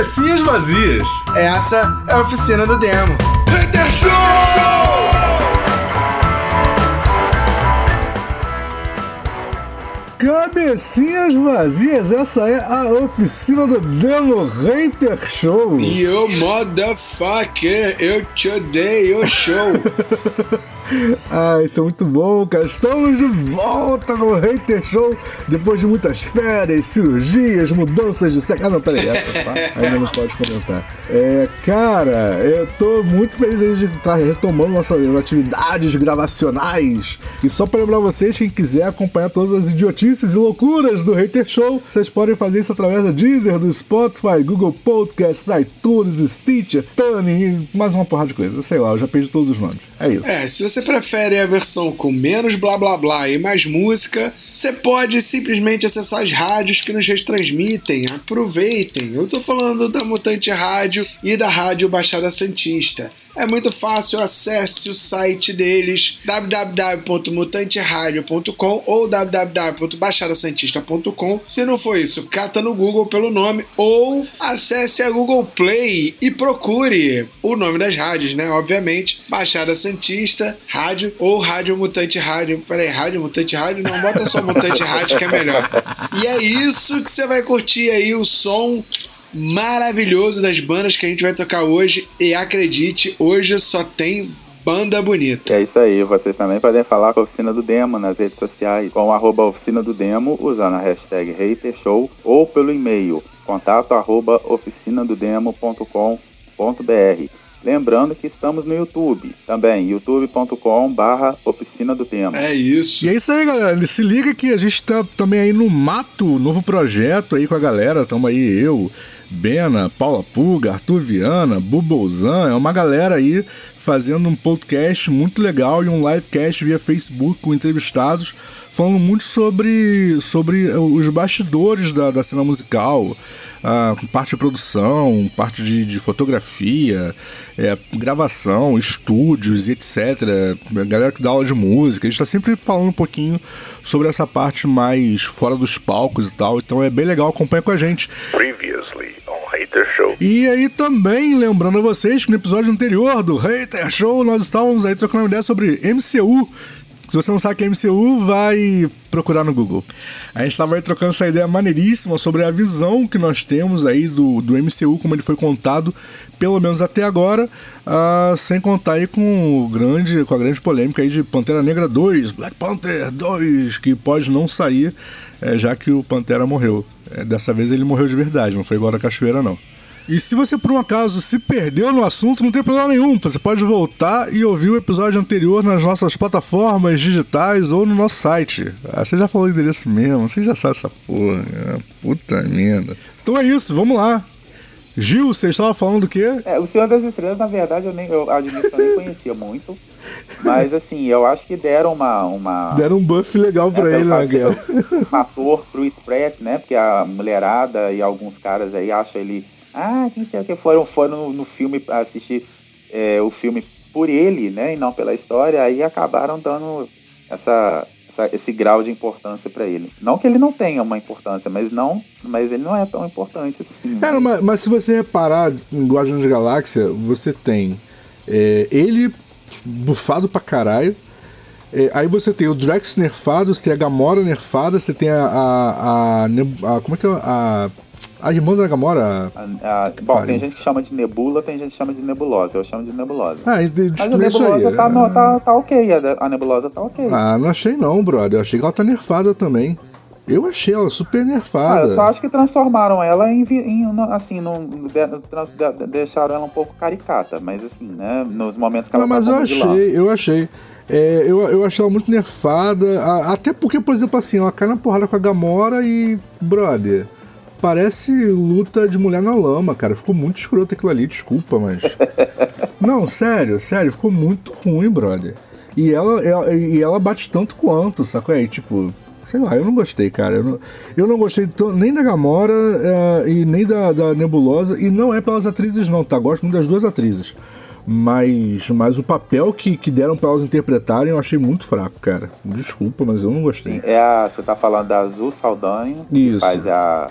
Cabecinhas vazias. Essa é a oficina do demo. Hater Show! Cabecinhas vazias, essa é a oficina do Demo Hater Show. You motherfucker, eu te odeio, show. Ah, isso é muito bom, cara. Estamos de volta no Hater Show depois de muitas férias, cirurgias, mudanças de sexo. Ah, não, peraí, essa, tá? Ainda não pode comentar. É, cara, eu tô muito feliz de estar retomando nossas atividades gravacionais. E só para lembrar vocês, quem quiser acompanhar todas as idiotices e loucuras do Hater Show, vocês podem fazer isso através do Deezer, do Spotify, Google Podcasts, iTunes, Stitcher, Tuning e mais uma porrada de coisa. Sei lá, eu já perdi todos os nomes. É isso. É, se você prefere a versão com menos blá blá blá e mais música, você pode simplesmente acessar as rádios que nos retransmitem. Aproveitem. Eu tô falando da Mutante Rádio e da Rádio Baixada Santista. É muito fácil, acesse o site deles www.mutanteradio.com ou www.baixadasantista.com. Se não for isso, cata no Google pelo nome ou acesse a Google Play e procure o nome das rádios, né? Obviamente, Baixada Santista, Rádio ou Rádio Mutante Rádio. Peraí, Rádio Mutante Rádio? Não, bota só Mutante Rádio que é melhor. E é isso que você vai curtir aí o som maravilhoso das bandas que a gente vai tocar hoje. E acredite, hoje só tem banda bonita. É isso aí, vocês também podem falar com a Oficina do Demo nas redes sociais, com arroba Oficina do Demo, usando a hashtag HaterShow, ou pelo e-mail, contato arroba oficinadodemo.com.br. Lembrando que estamos no YouTube também, youtube.com barra Oficina do Demo. É isso. E é isso aí, galera. Se liga que a gente tá também aí no Mato, novo projeto aí com a galera. Tamo aí eu, Bena, Paula Puga, Arthur Viana, Bubozan. É uma galera aí fazendo um podcast muito legal e um livecast via Facebook com entrevistados falando muito sobre, sobre os bastidores da, da cena musical, a parte de produção, parte de, de fotografia, é, gravação, estúdios e etc. A galera que dá aula de música, a gente está sempre falando um pouquinho sobre essa parte mais fora dos palcos e tal, então é bem legal, acompanha com a gente. Previously on Hater Show. E aí também, lembrando a vocês que no episódio anterior do Hater Show nós estávamos aí trocando uma ideia sobre MCU. Se você não sabe que é MCU, vai procurar no Google. A gente estava aí trocando essa ideia maneiríssima sobre a visão que nós temos aí do, do MCU, como ele foi contado, pelo menos até agora, uh, sem contar aí com, o grande, com a grande polêmica aí de Pantera Negra 2, Black Panther 2, que pode não sair, é, já que o Pantera morreu. É, dessa vez ele morreu de verdade, não foi igual a Cachoeira não. E se você por um acaso se perdeu no assunto, não tem problema nenhum. Você pode voltar e ouvir o episódio anterior nas nossas plataformas digitais ou no nosso site. Ah, você já falou o endereço mesmo, você já sabe essa porra. Ah, puta merda. Então é isso, vamos lá. Gil, você estava falando do quê? É, o Senhor das Estrelas, na verdade, eu nem eu admito que eu nem conhecia muito. Mas assim, eu acho que deram uma. uma deram um buff legal pra é, ele, né, Guilherme? Um ator pro Pratt, né? Porque a mulherada e alguns caras aí acham ele ah, quem sei o que foram, foram no, no filme assistir é, o filme por ele, né, e não pela história, aí acabaram dando essa, essa esse grau de importância para ele. Não que ele não tenha uma importância, mas não, mas ele não é tão importante assim. Cara, mas, mas se você reparar em Guardiões da Galáxia, você tem é, ele bufado pra caralho. É, aí você tem o Drax nerfado, você tem a Gamora nerfada, você tem a. a, a, a como é que é? A a irmã da Gamora. A, a, bom, tem gente que chama de nebula, tem gente que chama de nebulosa. Eu chamo de nebulosa. Ah, de, Mas a nebulosa aí, tá, é... no, tá, tá ok. A, a, nebulosa tá ok. Ah, não achei não, brother. Eu achei que ela tá nerfada também. Eu achei ela super nerfada. Ah, eu só acho que transformaram ela em. em assim, não, de, deixaram ela um pouco caricata. Mas assim, né? Nos momentos que ela Não, mas tá eu achei, eu achei. É, eu, eu achei ela muito nerfada. Até porque, por exemplo, assim, ela cai na porrada com a Gamora e. Brother parece luta de mulher na lama, cara. Ficou muito escroto aquilo ali, desculpa, mas. Não, sério, sério, ficou muito ruim, brother. E ela, ela, e ela bate tanto quanto, sacou? Aí, tipo, sei lá, eu não gostei, cara. Eu não, eu não gostei nem da Gamora é, e nem da, da Nebulosa. E não é pelas atrizes, não, tá? Gosto muito das duas atrizes. Mas, mas o papel que, que deram para elas interpretarem eu achei muito fraco, cara. Desculpa, mas eu não gostei. É a, você tá falando da Azul Saldanha, Isso. que faz a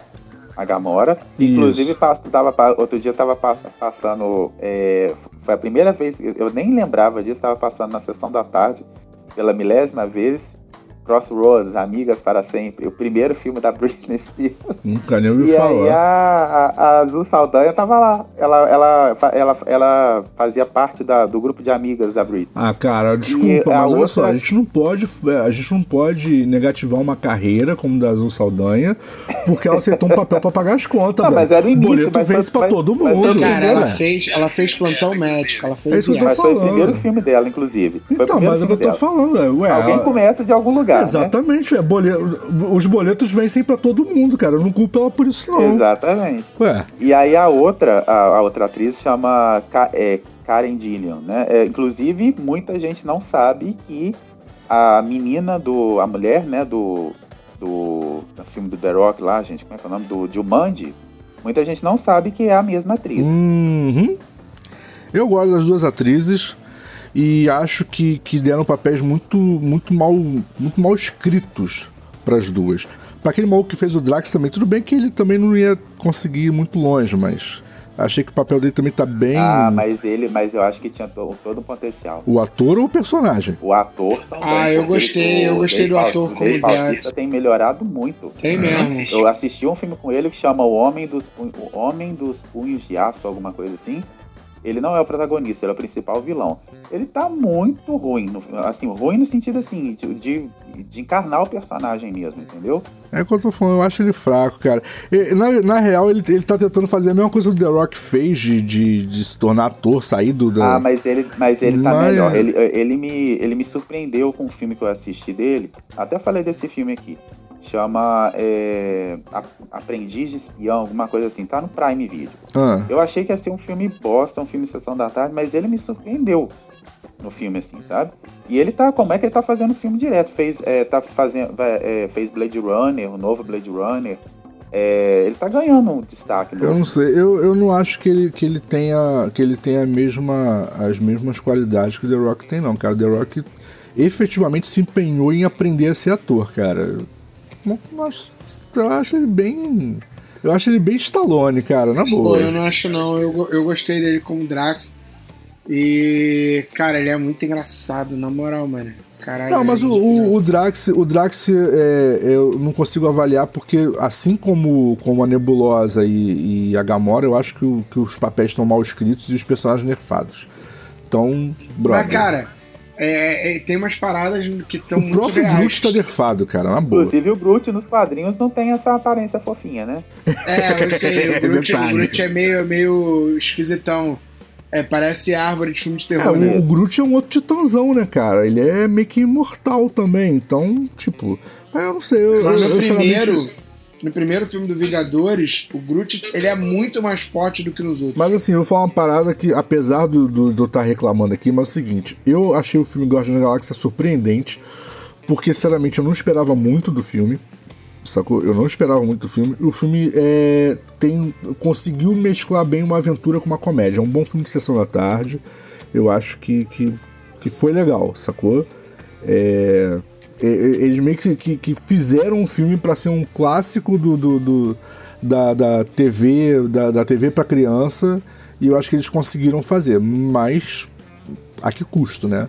a Gamora. Isso. Inclusive, tava, outro dia tava pass- passando. é, foi a primeira vez, eu nem lembrava disso, tava passando na sessão da tarde, pela milésima vez. Crossroads, Amigas para Sempre, o primeiro filme da Britney Spears. Nunca nem ouvi E falar. a, a, a Azul Saldanha tava lá. Ela, ela, ela, ela fazia parte da- do grupo de amigas da Britney. Ah, cara, desculpa, E mas olha só, a gente não pode, é, a gente não pode negativar uma carreira como da Azul Saldanha, porque ela aceitou um papel pra pagar as contas, Não, mas era o início, boleto mas vence mas- todo mas mundo. foi- Cara, ela fez, ela fez plantão médico, ela fez É isso que eu tô. Mas foi o falando. primeiro filme dela, inclusive. Foi Então, mas é o que eu tô dela. falando, é, ué. Alguém ela- começa de algum lugar, né? Exatamente, é, boleto- os boletos vencem pra todo mundo, cara. Eu não culpo ela por isso, não. Exatamente. Ué, E aí a outra, a, a outra atriz chama é, Karen Gillian, né? É, inclusive, muita gente não sabe que a menina do. a mulher, né, do. do, do filme do The Rock lá, gente, como é que é o nome? Do Jumanji. Muita gente não sabe que é a mesma atriz. Uhum. Eu gosto das duas atrizes e acho que, que deram papéis muito, muito, mal, muito mal escritos para as duas. Para aquele maluco que fez o Drax também, tudo bem que ele também não ia conseguir ir muito longe, mas achei que o papel dele também tá bem. Ah, mas ele, mas eu acho que tinha to- todo um potencial. O ator ou o personagem? O ator também. Ah, eu gostei, eu gostei Dave do Bautista- ator o como Bautista Drax. tem melhorado muito. Tem mesmo. Eu assisti um filme com ele que chama O Homem dos, o Homem dos Punhos de Aço, alguma coisa assim. Ele não é o protagonista, ele é o principal vilão. Ele tá muito ruim, assim, ruim no sentido assim, de, de, encarnar o personagem mesmo, entendeu? É o que eu tô falando, eu acho ele fraco, cara. E, na, na real, ele, ele tá tentando fazer a mesma coisa que o The Rock fez de, de, de se tornar ator, sair do. Da... Ah, mas ele, mas ele tá Mas- melhor. Ele, ele, me, ele me surpreendeu com o filme que eu assisti dele. Até falei desse filme aqui. Chama é, Aprendiz de Espião, alguma coisa assim. Tá no Prime Video. Ah, Eu achei que ia ser um filme bosta, um filme Sessão da Tarde, mas ele me surpreendeu no filme, assim, sabe? E ele tá, como é que ele tá fazendo filme direto? Fez, é, tá fazendo, é, fez Blade Runner, o novo Blade Runner. É, ele tá ganhando um destaque. no- eu não sei, eu, eu não acho que ele, que ele tenha, que ele tenha a mesma, as mesmas qualidades que o The Rock tem, não, cara. O The Rock efetivamente se empenhou em aprender a ser ator, cara. Eu acho ele bem. Eu acho ele bem Stallone, cara, na Pô, boa. eu não acho não. Eu, eu gostei dele como Drax. E, cara, ele é muito engraçado, na moral, mano. Caralho. Não, mas o, é o, o engraçado. Drax, o Drax é, eu não consigo avaliar porque, assim como, como a Nebulosa e, e a Gamora, eu acho que, o- que os papéis estão mal escritos e os personagens nerfados. Então, brother. Mas, cara, é, é, tem umas paradas que estão o próprio reais. Groot tá nerfado, cara, na boa. Inclusive o Groot nos quadrinhos não tem essa aparência fofinha, né? É, eu sei, o Groot, o. Groot é meio, meio esquisitão. É, parece árvore de filme de É, terror, né? o, Groot é um outro titãzão, né, cara? Ele é meio que imortal também, então, tipo, é, eu não sei. Eu, Mas no eu, sinceramente- primeiro, no primeiro filme do Vingadores, o Groot ele é muito mais forte do que nos outros. Mas assim, eu vou falar uma parada que, apesar do, do, eu estar reclamando aqui, mas é o seguinte, eu achei o filme Guardiões da Galáxia surpreendente, porque, sinceramente, eu não esperava muito do filme. Sacou? Eu não esperava muito do filme. O filme é, tem, conseguiu mesclar bem uma aventura com uma comédia. É um bom filme de sessão da tarde. Eu acho que, que, que foi legal, sacou? É, eles meio que, que, que fizeram um filme para ser um clássico do, do, do- da, da TV da, da TV para criança e eu acho que eles conseguiram fazer, mas a que custo, né?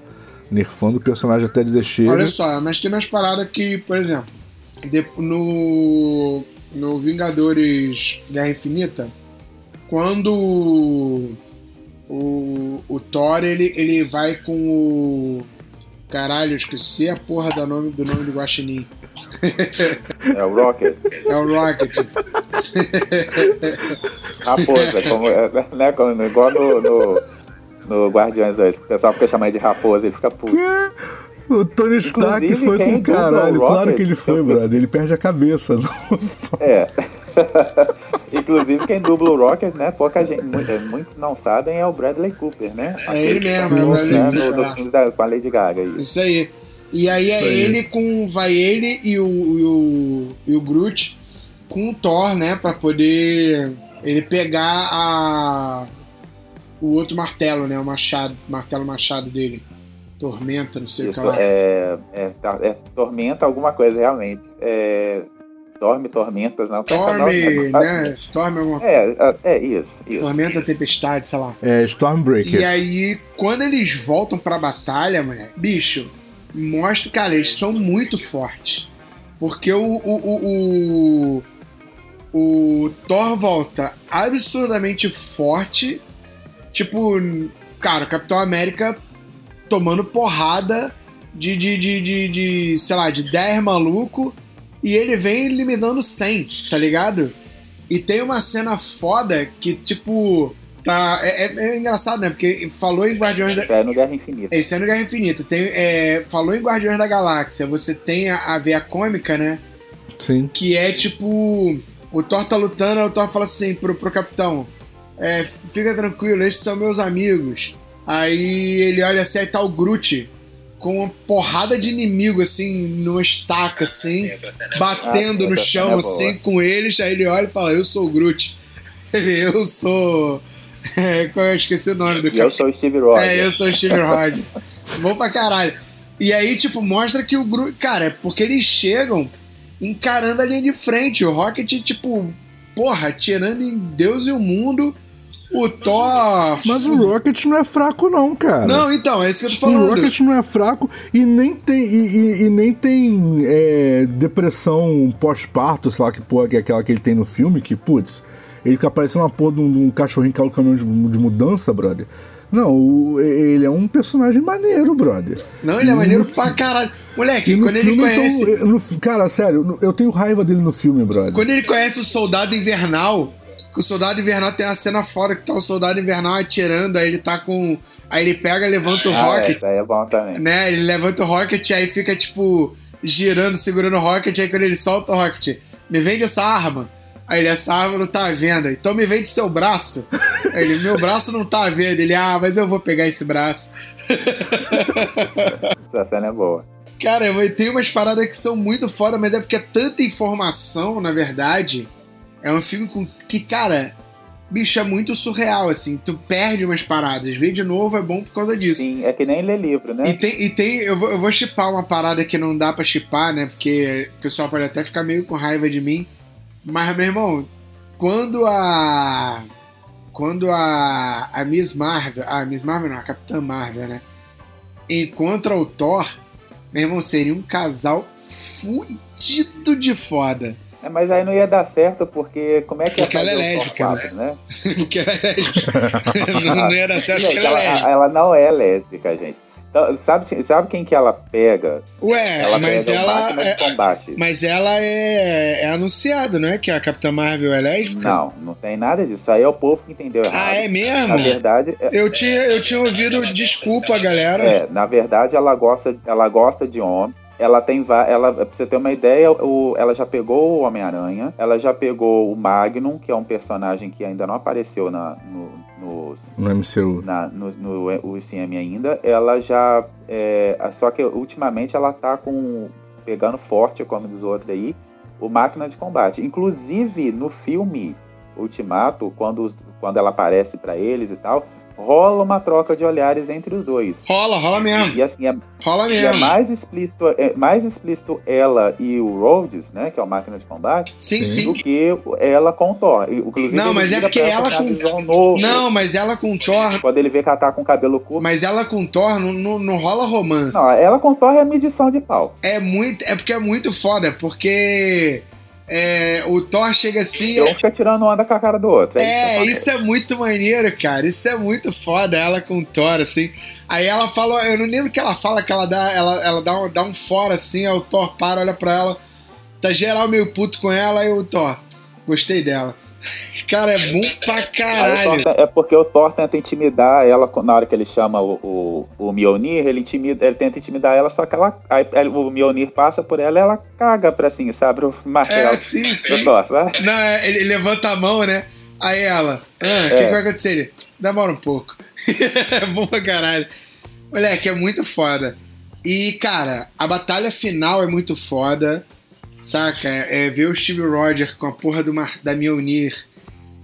Nerfando o personagem até dizer chega. Olha só, mas tem umas paradas que, por exemplo, no, no Vingadores Guerra Infinita, quando o, o Thor ele, ele vai com o. Caralho, eu esqueci a porra do nome do, nome do Guaxinim. É o Rocket, É o Rocket. raposa, como, é, né? como- igual no, no, no Guardiões 2. O pessoal fica chamando de raposa, ele fica puto. O Tony Stark Inclusive, foi quem com caralho. Rocket- Claro que ele foi, brother. Ele perde a cabeça. Não. É. Inclusive, quem dubla o Rocket, né? Pouca gente, é, muitos não sabem, é o Bradley Cooper, né? É ele mesmo, é o Né, Bradley no, Cooper, é. filme da, com a Lady Gaga. Isso. Isso aí. E aí é aí. ele com. Vai ele e o, e o, e o Groot com o Thor, né? Pra poder ele pegar a. O outro martelo, né? O machado, martelo machado dele. Tormenta, não sei o que lá. é, é, tá- é tormenta alguma coisa, realmente. É, Storm, Tormentas, não. Storm, não, né? Storm é uma É, é, é isso, isso. tormenta, tempestade, sei lá. É Stormbreaker. E aí, quando eles voltam pra batalha, mano, bicho, mostra, cara, eles são muito fortes. Porque o, o, o, o, o Thor volta absurdamente forte. Tipo, cara, o Capitão América tomando porrada de, de, de, de, de, sei lá, de 10 maluco. E ele vem eliminando 100, tá ligado? E tem uma cena foda que, tipo, tá. É, é- é engraçado, né? Porque falou em Guardiões da. Isso é no Guerra Infinita. Esse ano Guerra Infinita. Tem, é, falou em Guardiões da Galáxia. Você tem a, a veia cômica, né? Sim. Que é tipo. O Thor tá lutando, aí o Thor fala assim pro, pro capitão: é, Fica tranquilo, esses são meus amigos. Aí ele olha assim, aí tá o Groot com uma porrada de inimigo, assim, numa estaca, assim, batendo Ah, no chão, é assim, com eles. Aí ele olha e fala: Eu sou o Groot. Ele, eu sou. É, qual eu esqueci o nome do E eu sou o Steve Rogers. é, eu sou o Steve Rogers. Bom pra caralho. E aí, tipo, mostra que o grupo. Cara, é porque eles chegam encarando a linha de frente. O Rocket, tipo, porra, tirando em Deus e o mundo. O Thor. Mas o Rocket não é fraco, não, cara. Não, então, é isso que eu tô O falando. Rocket não é fraco e nem tem, e, e- e nem tem é, depressão pós-parto, sei lá que porra que é aquela que ele tem no filme, que, putz, ele fica parecendo uma porra de um, de um cachorrinho que caiu no caminhão de, de mudança, brother. Não, o- ele é um personagem maneiro, brother. Não, ele é maneiro no- pra caralho. Moleque, quando ele filme, conhece. então, no- cara, sério, eu tenho raiva dele no filme, brother. Quando ele conhece o Soldado Invernal, o Soldado Invernal tem a cena fora que tá o Soldado Invernal atirando, aí ele tá com. Aí ele pega, levanta o Ah, Rocket. essa aí é bom também. né? Ele levanta o Rocket, aí fica, tipo, girando, segurando o Rocket, aí quando ele solta o Rocket, me vende essa arma. Aí ele, essa arma não tá à venda. Então me vende seu braço. Aí ele, meu braço não tá à venda. Ele, ah, mas eu vou pegar esse braço. Essa cena é boa. Cara, tem umas paradas que são muito foda, mas é porque é tanta informação, na verdade. É um filme com que, cara, bicho, é muito surreal, assim. Tu perde umas paradas. Ver de novo é bom por causa disso. Sim, é que nem ler livro, né? E tem, e tem eu, vou, eu vou chipar uma parada que não dá pra chipar, né? Porque o pessoal pode até ficar meio com raiva de mim. Mas, meu irmão, quando a. Quando a. A Miss Marvel. A Miss Marvel não, a Capitã Marvel, né? Encontra o Thor, meu irmão, seria um casal fudido de foda. É, mas aí não ia dar certo, porque como é que Porque ia ela é fazer o lésbica, 4, né? Porque ela é lésbica. não, não ia dar certo porque ela é ela, lésbica. ela não é lésbica, gente. Então, sabe, sabe quem que ela pega? Ué, ela mas pega ela. é- combate. Mas ela é, é anunciado, não é? Que a Capitã Marvel é lésbica? Não, não tem nada disso. Aí é o povo que entendeu errado. Ah, é mesmo? Na verdade, é, Eu tinha, eu tinha ouvido desculpa, galera. é, na verdade ela gosta, ela gosta de homem. Ela tem, ela, pra você ter uma ideia, o, ela já pegou o Homem-Aranha, ela já pegou o Magnum, que é um personagem que ainda não apareceu na, no, nos, No MCU. na, no, no UCM ainda. Ela já. é, só que ultimamente ela tá com. pegando forte, como diz o outro aí, o máquina de combate. Inclusive, no filme Ultimato, quando, os- quando ela aparece pra eles e tal, rola uma troca de olhares entre os dois. Rola, rola mesmo. E assim, é, Rola e é mesmo. mais explícito, é mais explícito ela e o Rhodes, né, que é o máquina de combate, Sim, do sim. que ela com o Thor. Inclusive, Não, mas é porque ela com- novo. Não, mas ela com Thor. Quando ele vê que ela tá com o cabelo curto. Mas ela com Thor não, não, não rola romance. Não, ela com Thor é medição de pau. É muito. É porque é muito foda, porque é, o Thor chega assim. Um fica tirando onda com a cara do outro. É, que isso é muito maneiro, cara. Isso é muito foda, ela com o Thor, assim. Aí ela fala, eu não lembro o que ela fala, que ela dá, ela, ela dá, um, dá um fora assim, aí o Thor para, olha pra ela, tá geral meio puto com ela, aí o Thor, gostei dela. Cara, é bom pra caralho. É porque o Thor tenta intimidar ela na hora que ele chama o, o, o Mjolnir, ele, intimida, ele tenta intimidar ela, só que ela, aí, o Mjolnir passa por ela e ela caga pra assim, sabe? O martelo É, sim, sim. Thor, sabe? Não, é, ele levanta a mão, né? Aí ela, ah, o que, É. que vai acontecer? Ele, demora um pouco. é bom pra caralho. Moleque, é muito foda. E, cara, a batalha final é muito foda. Saca? É, ver o Steve Rogers com a porra do Mar, da Mjolnir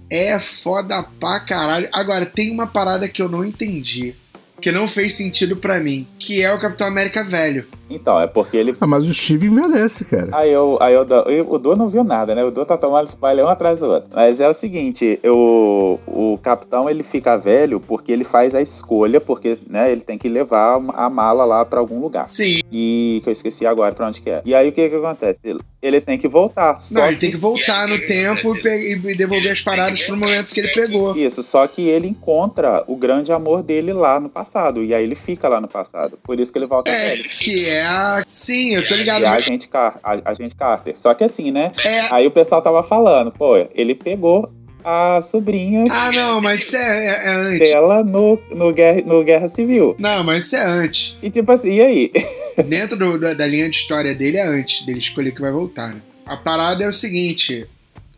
é foda pra caralho. Agora, tem uma parada que eu não entendi. Que não fez sentido pra mim, que é o Capitão América velho. Então, é porque ele. Ah, mas o Steve envelhece, cara. Aí, eu, aí eu, eu- o Du não viu nada, né? O Du tá tomando spoiler um atrás do outro. Mas é o seguinte, eu, o capitão ele fica velho porque ele faz a escolha, porque né, ele tem que levar a mala lá pra algum lugar. Sim. E que eu esqueci agora pra onde que é. E aí o que que acontece? Ele, ele tem que voltar. Só Não, ele tem que voltar no tempo e, e devolver as paradas pro momento que ele pegou. Isso, só que ele encontra o grande amor dele lá no passado. E aí ele fica lá no passado. Por isso que ele volta É, velho. que é a. Sim, eu tô ligado. E a gente, Car a, a gente Carter. Só que assim, né? É. Aí o pessoal tava falando, pô, ele pegou a sobrinha Ah, não, mas isso é, é- é antes. dela no, no, guerra, no Guerra Civil. Não, mas isso é antes. E tipo assim, e aí? Dentro do- da, da linha de história dele é antes dele escolher que vai voltar, né? A parada é o seguinte,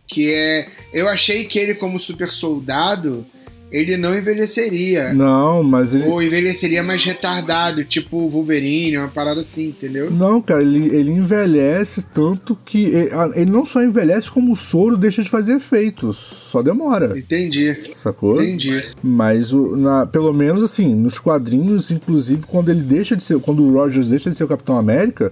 que é... Eu achei que ele, como super soldado, ele não envelheceria. Não, mas ele. Ou envelheceria mais retardado, tipo o Wolverine, uma parada assim, entendeu? Não, cara, ele, ele envelhece tanto que. Ele, ele não só envelhece, como o soro deixa de fazer efeito. Só demora. Entendi, Sacou? entendi. Mas o, na, pelo menos assim, nos quadrinhos, inclusive, quando ele deixa de ser. Quando o Rogers deixa de ser o Capitão América,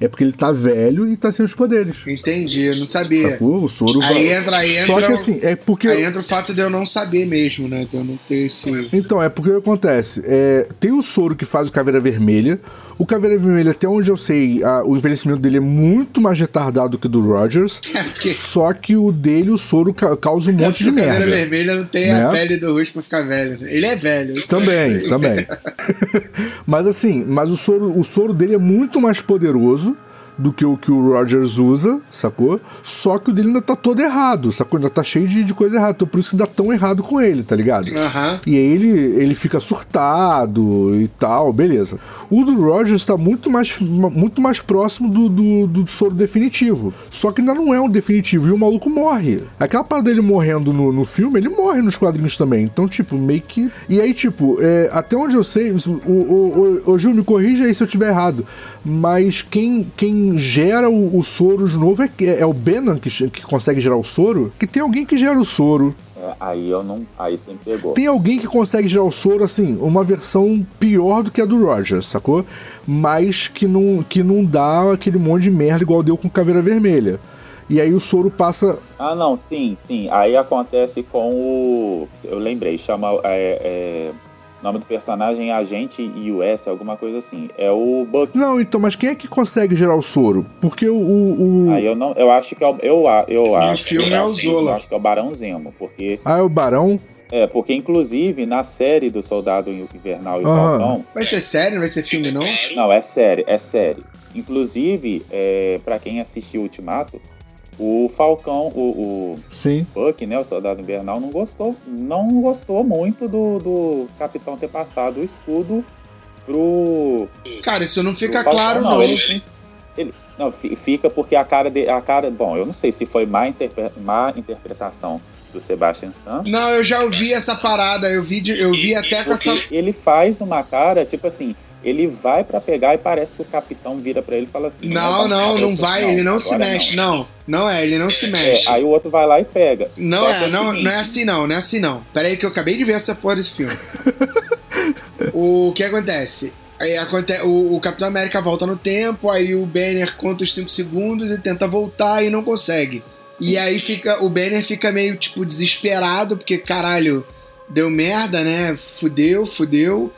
é porque ele tá velho e tá sem os poderes. Entendi, eu não sabia. Sacou? O soro Aí vai. entra, aí Só entra, que o- assim, é porque. aí entra o fato de eu não saber mesmo, né? De eu não ter esse... Então, é porque o que acontece? É, tem o soro que faz o Caveira Vermelha. O Caveira Vermelha, até onde eu sei, a- o envelhecimento dele é muito mais retardado que o do Rogers. É porque- Só que o dele, o soro ca- causa um monte de o Caveira merda. Vermelha não tem Né? a pele do rosto pra ficar velho. Ele é velho. Também, também. mas assim, mas o soro, o soro dele é muito mais poderoso do que o que o Rogers usa, sacou? Só que o dele ainda tá todo errado, sacou? Ainda tá cheio de, de coisa errada. Então por isso que dá tão errado com ele, tá ligado? Aham. E aí ele, ele fica surtado e tal, beleza. O do Rogers tá muito mais, muito mais próximo do, do, do soro definitivo. Só que ainda não é um definitivo e o maluco morre. Aquela parada dele morrendo no, no filme, ele morre nos quadrinhos também. Então, tipo, meio que. E aí, tipo, é, até onde eu sei, o, o, o, o Gil, me corrija aí se eu tiver errado. Mas quem, quem gera o, o soro de novo é, é o Benan que, que consegue gerar o soro? Que tem alguém que gera o soro. É, aí eu não. Aí você me pegou. Tem alguém que consegue gerar o soro, assim, uma versão pior do que a do Rogers, sacou? Mas que não, que não dá aquele monte de merda igual deu com Caveira Vermelha. E aí o soro passa. Ah, não, sim, sim. Aí acontece com o. Eu lembrei, chama. É, é, o nome do personagem é Agente US, alguma coisa assim. É o Buck. Não, então, mas quem é que consegue gerar o soro? Porque o. o, o- Aí eu não. Eu acho que é o. Eu, a- eu acho. filme eu é o Zola. Eu acho que é o Barão Zemo, porque. Ah, é o Barão? É, porque inclusive na série do Soldado Invernal e o. Falcão. Vai ser sério? Não vai ser filme, não? Não, é série, é série. Inclusive, é, para quem assistiu Ultimato, o Falcão, o, o Sim. Buck, né, o Soldado Invernal, não gostou, não gostou muito do, do Capitão ter passado o escudo pro, Cara, isso não fica Falcão, claro, não. Ele, ele- não, fi- fica porque a cara de, a cara, bom, eu não sei se foi má, interpre- má interpretação do Sebastian Stan, Não, eu já ouvi essa parada. Eu vi, de- eu vi até com essa. ele faz uma cara, tipo assim, ele vai pra pegar e parece que o capitão vira pra ele e fala assim: Não, não, não vai. Ele não se mexe. Não. não, é. Ele não se mexe. É, aí o outro vai lá e pega. Não é, o não, seguinte, não é assim não, não é assim não. Pera aí que eu acabei de ver essa porra desse filme. o que acontece? Aí aconte o, o Capitão América volta no tempo, aí o Banner conta os 5 segundos e tenta voltar e não consegue. E aí fica o Banner fica meio tipo desesperado, porque caralho, deu merda, né? Fudeu, fudeu.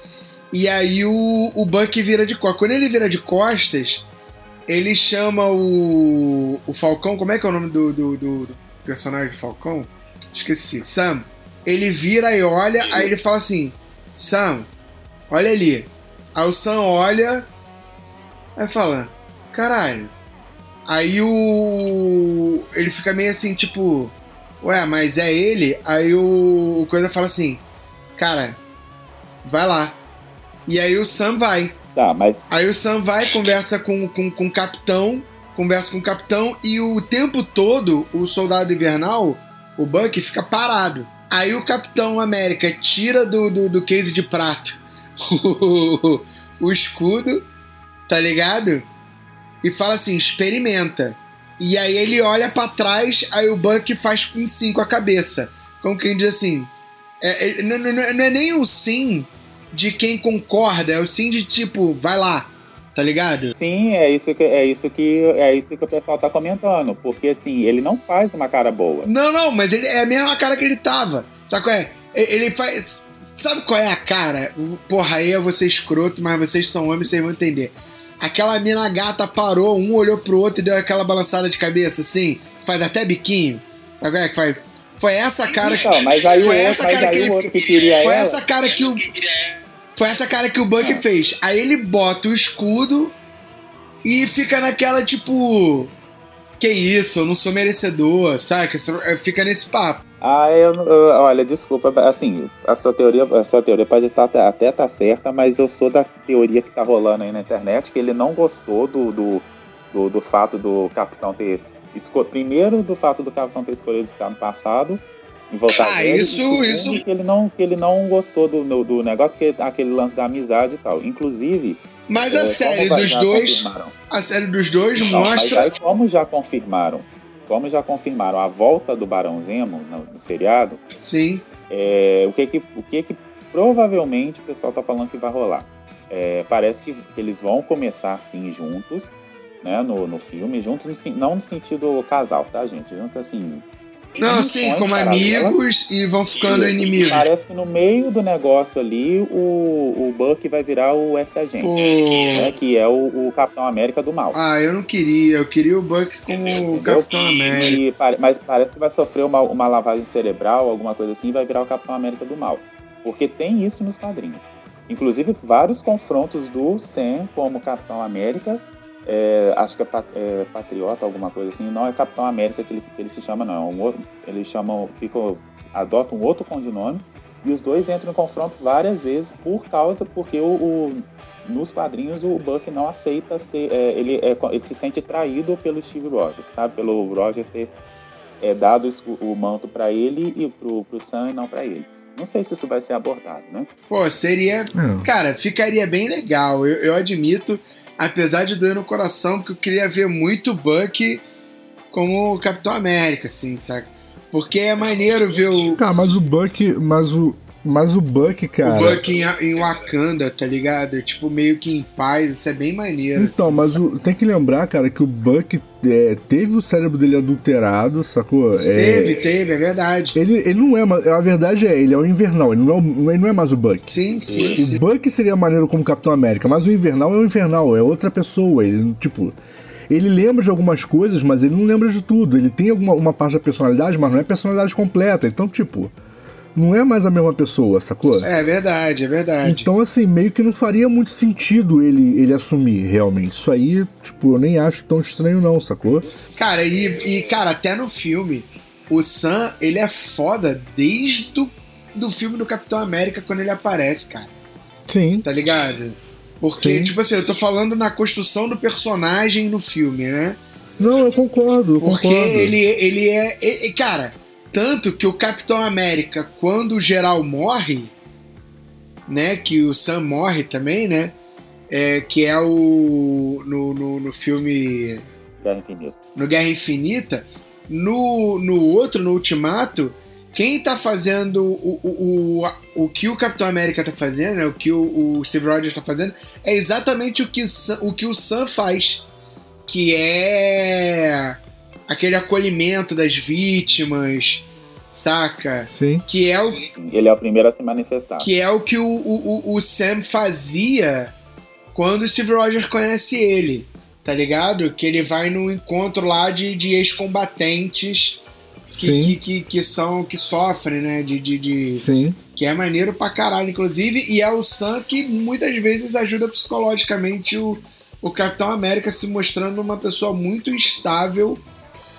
E aí o, o Buck vira de costas. Quando ele vira de costas, ele chama o, o Falcão. Como é que é o nome do, do, do- do personagem Falcão? Esqueci. Sam. Ele vira e olha, aí ele fala assim: Sam, olha ali. Aí o Sam olha, aí fala: caralho. Aí o. Ele fica meio assim, tipo, ué, mas é ele? Aí o, o Coisa fala assim: cara, vai lá. E aí o Sam vai. Tá, mas Aí o Sam vai, conversa com, com, com o capitão, conversa com o capitão, e o tempo todo o soldado invernal, o Buck, fica parado. Aí o Capitão América tira do, do, do case de prato o, o escudo, tá ligado? E fala assim: experimenta. E aí ele olha pra trás, aí o Buck faz um sim com a cabeça. Como quem diz assim: é, é, não- não- não é nem um sim de quem concorda, é o sim de tipo, vai lá, tá ligado? Sim, é isso que é isso que é isso que o pessoal tá comentando, porque assim, ele não faz uma cara boa. Não, não, mas ele é a mesma cara que ele tava. Sabe qual é? Ele faz. Sabe qual é a cara? Porra, aí eu vou ser escroto, mas vocês são homens, vocês vão entender. Aquela mina gata parou, um olhou pro outro e deu aquela balançada de cabeça, assim, faz até biquinho. Sabe qual é que faz? Foi essa cara Então, mas aí o foi outro, essa mas cara que ele que queria Foi ela, essa cara que o. Foi essa cara que o Buck Ah. fez. Aí ele bota o escudo e fica naquela tipo. Que isso, eu não sou merecedor, saca? Fica nesse papo. Ah, eu, eu- olha, desculpa, assim, a sua teoria, a sua teoria pode estar até até tá certa, mas eu sou da teoria que tá rolando aí na internet que ele não gostou do, do, do, do fato do capitão ter primeiro do fato do capitão ter escolhido ficar no passado e voltar Ah, isso- isso- que ele não que ele não gostou do, do, negócio porque aquele lance da amizade e tal. Inclusive, Mas é, a série como dos dois. A série dos dois mostra. aí, como já confirmaram, como já confirmaram a volta do Barão Zemo no, no seriado, Sim. é, o que que, o que que provavelmente o pessoal tá falando que vai rolar? É, parece que, que eles vão começar sim juntos, né, no, no filme, juntos no não no sentido casal, tá, gente? Juntos assim. Não, sim, como amigos e vão ficando Isso. inimigos. Parece que no meio do negócio ali, o, o Buck vai virar o S-Agente, Pô. né, que é o, o Capitão América do mal. Ah, eu não queria. Eu queria o Buck como o Entendeu? Capitão América. E mas parece que vai sofrer uma, uma lavagem cerebral, alguma coisa assim, e vai virar o Capitão América do Mal. Porque tem isso nos quadrinhos. Inclusive, vários confrontos do Sam como Capitão América. É, acho que é, pat- é Patriota, alguma coisa assim. Não é Capitão América que ele, que ele se chama, não. É um outro, eles chamam, ficam, adotam um outro codinome. E os dois entram em confronto várias vezes por causa, porque o, o- nos quadrinhos o Buck não aceita ser. é, ele, é, ele se sente traído pelo Steve Rogers, sabe? Pelo Rogers ter é, dado o, o manto pra ele e pro, pro Sam e não pra ele. Não sei se isso vai ser abordado, né? Pô, seria. É. Cara, ficaria bem legal. Eu, eu admito, apesar de doer no coração, porque eu queria ver muito o Buck como Capitão América, assim, saca? Porque é maneiro ver o, Cara, mas o Buck. Mas o. Mas o Buck, cara. o Buck em, em Wakanda, tá ligado? Tipo, meio que em paz, isso é bem maneiro. Então, assim, mas o, tem que lembrar, cara, que o Buck é, teve o cérebro dele adulterado, sacou? É, Teve, teve, é verdade. Ele, ele não é, a verdade é, ele é o Invernal, ele não é, ele não é mais o Buck. Sim, sim, sim. O Buck seria maneiro como Capitão América, mas o Invernal é o Invernal, é outra pessoa. Ele, tipo, ele lembra de algumas coisas, mas ele não lembra de tudo. Ele tem alguma uma parte da personalidade, mas não é personalidade completa. Então, tipo, não é mais a mesma pessoa, sacou? É verdade, é verdade. Então, assim, meio que não faria muito sentido ele, ele assumir, realmente. Isso aí, tipo, eu nem acho tão estranho, não, sacou? Cara, e, e, cara, até no filme, o Sam, ele é foda desde o do filme do Capitão América quando ele aparece, cara. Sim. Tá ligado? Porque, Sim. tipo assim, eu tô falando na construção do personagem no filme, né? Não, eu concordo, eu Porque concordo. ele, ele é. e- e, cara, tanto que o Capitão América, quando o geral morre, né? Que o Sam morre também, né? É, que é o. No, no, no filme. Guerra Infinita. No Guerra Infinita. No, no outro, no Ultimato, quem tá fazendo o, o, o, o que o Capitão América tá fazendo, né? O que o, o Steve Rogers tá fazendo, é exatamente o que, o Sam- o que o Sam faz. Que é aquele acolhimento das vítimas, saca? Sim. Que é o, Ele é o primeiro a se manifestar. que é o que o, o, o- o Sam fazia quando o Steve Rogers conhece ele, tá ligado? Que ele vai num encontro lá de, de ex-combatentes que, que, que, que são que sofrem, né? De, de, de- Sim. que é maneiro pra caralho, inclusive, e é o Sam que muitas vezes ajuda psicologicamente o, o Capitão América se mostrando uma pessoa muito instável,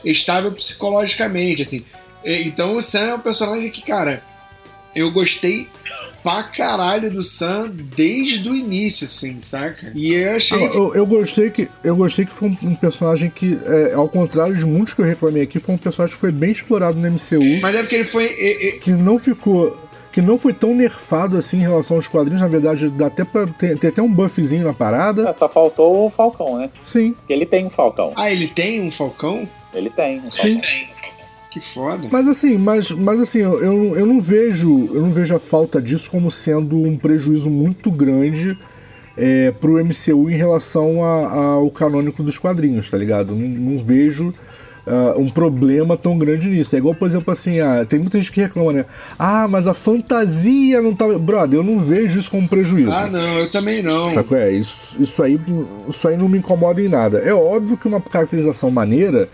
estável psicologicamente, assim. Então o Sam é um personagem que, cara, eu gostei pra caralho do Sam desde o início, assim, saca? E eu achei. Ah, Eu, eu gostei que eu gostei que foi um, um personagem que, é, ao contrário de muitos que eu reclamei aqui, foi um personagem que foi bem explorado no MCU, Mas é porque ele foi. e- e- que não ficou. Que não foi tão nerfado assim em relação aos quadrinhos. Na verdade, dá até pra ter, ter até um buffzinho na parada. Ah, Só faltou o Falcão, né? Sim. Ele tem um Falcão. Ah, ele tem um Falcão? Ele tem um Sim. Falcão. Que foda. Mas assim, mas, mas assim, eu, eu, não vejo. Eu não vejo a falta disso como sendo um prejuízo muito grande é, pro MCU em relação ao canônico dos quadrinhos, tá ligado? Não, não vejo ah, um problema tão grande nisso. É igual, por exemplo, assim, ah, tem muita gente que reclama, né? Ah, mas a fantasia não tá. Brother, eu não vejo isso como prejuízo. Ah, não, eu também não. Saco? É, isso, isso, aí, isso aí não me incomoda em nada. É óbvio que uma caracterização maneira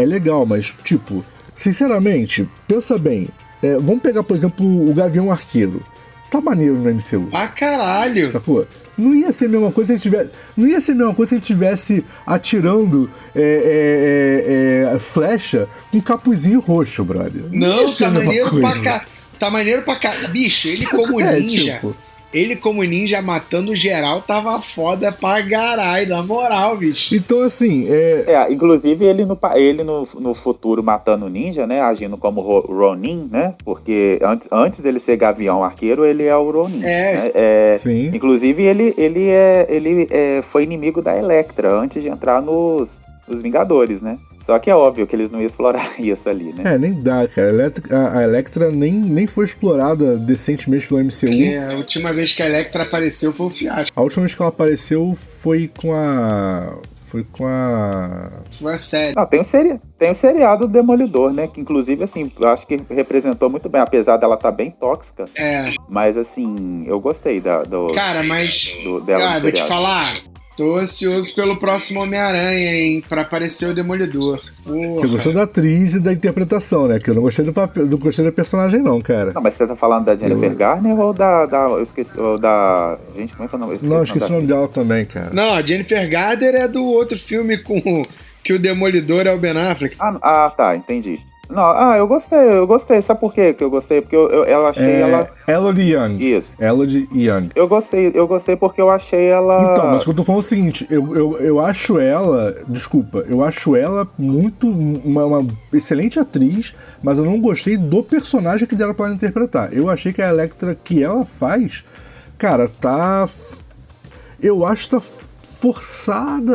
é legal, mas, tipo, sinceramente, pensa bem. É, vamos pegar, por exemplo, o Gavião Arqueiro. Tá maneiro no MCU. Ah, caralho. Sacou? Não ia ser a mesma coisa se ele tivesse. Não ia ser a mesma coisa se ele tivesse atirando é, é, é, é, flecha com um capuzinho roxo, brother. Não, a tá maneiro coisa. pra cá. Tá maneiro pra cá. Bicho, ele como É, ninja. tipo. Ele como ninja matando geral tava foda pra caralho, na moral, bicho. Então, assim, é, É, inclusive ele no, ele no, no futuro matando o ninja, né? Agindo como Ro- Ronin, né? Porque antes, antes ele ser Gavião Arqueiro, ele é o Ronin. É, né? É, Sim. Inclusive ele, ele, é, ele é, foi inimigo da Electra antes de entrar nos, nos Vingadores, né? Só que é óbvio que eles não iam explorar isso ali, né? É, nem dá, cara. A Electra, a- a Electra nem, nem foi explorada decentemente pelo MCU. Porque a última vez que a Electra apareceu foi um fiasco. A última vez que ela apareceu foi com a. Foi com a. Foi a sério. Não, tem o, seri tem o seriado Demolidor, né? Que inclusive, assim, eu acho que representou muito bem, apesar dela estar bem tóxica. É. Mas assim, eu gostei da, do, Cara, mas. do- dela Ah, vou te falar. Tô ansioso pelo próximo Homem-Aranha, hein? Pra aparecer o Demolidor. Você Porra. gostou da atriz e da interpretação, né? Que eu não gostei do papel, não gostei da personagem, não, cara. Não, mas você tá falando da Jennifer Garner ou da, da. Eu esqueci. Ou da. Gente, como é que é o nome? Eu Não, o esqueci o nome dela também, cara. Não, a Jennifer Garner é do outro filme com que o Demolidor é o Ben Affleck. Ah, ah, tá, entendi. Não, ah, eu gostei, eu gostei. Sabe por quê que eu gostei? Porque eu, eu, achei É. ela. Elodie Young. Isso. Elodie Young. Eu gostei, eu gostei porque eu achei ela. Então, mas o que eu tô falando é o seguinte, eu, eu, eu acho ela, desculpa, eu acho ela muito, uma, uma excelente atriz, mas eu não gostei do personagem que deram pra ela interpretar. Eu achei que a Electra que ela faz, cara, tá. Eu acho que tá forçada,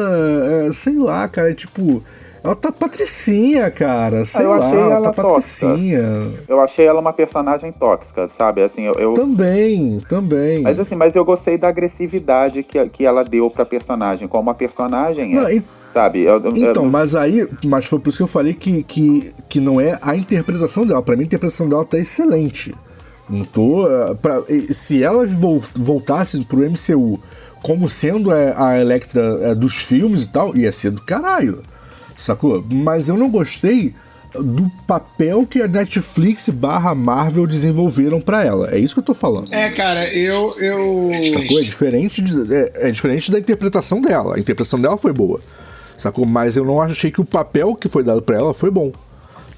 é, sei lá, cara, é tipo. Ela tá patricinha, cara, sei eu lá, achei ela ela tá tóxica. patricinha. Eu achei ela uma personagem tóxica, sabe? Assim, eu. eu- Também, também. Mas assim, mas eu gostei da agressividade que, que ela deu pra personagem, como a personagem é. Não, e- Sabe? Eu- Então, eu- mas aí, mas foi por isso que eu falei que, que, que não é a interpretação dela. Pra mim, a interpretação dela tá excelente. Não tô. eh, pra- se ela vol- voltasse pro MCU como sendo a, a Electra eh, dos filmes e tal, ia ser do caralho. Sacou? Mas eu não gostei do papel que a Netflix barra Marvel desenvolveram pra ela. É isso que eu tô falando. É, cara, eu. eu... Sacou? É diferente, de- é, é diferente da interpretação dela. A interpretação dela foi boa. Sacou? Mas eu não achei que o papel que foi dado pra ela foi bom.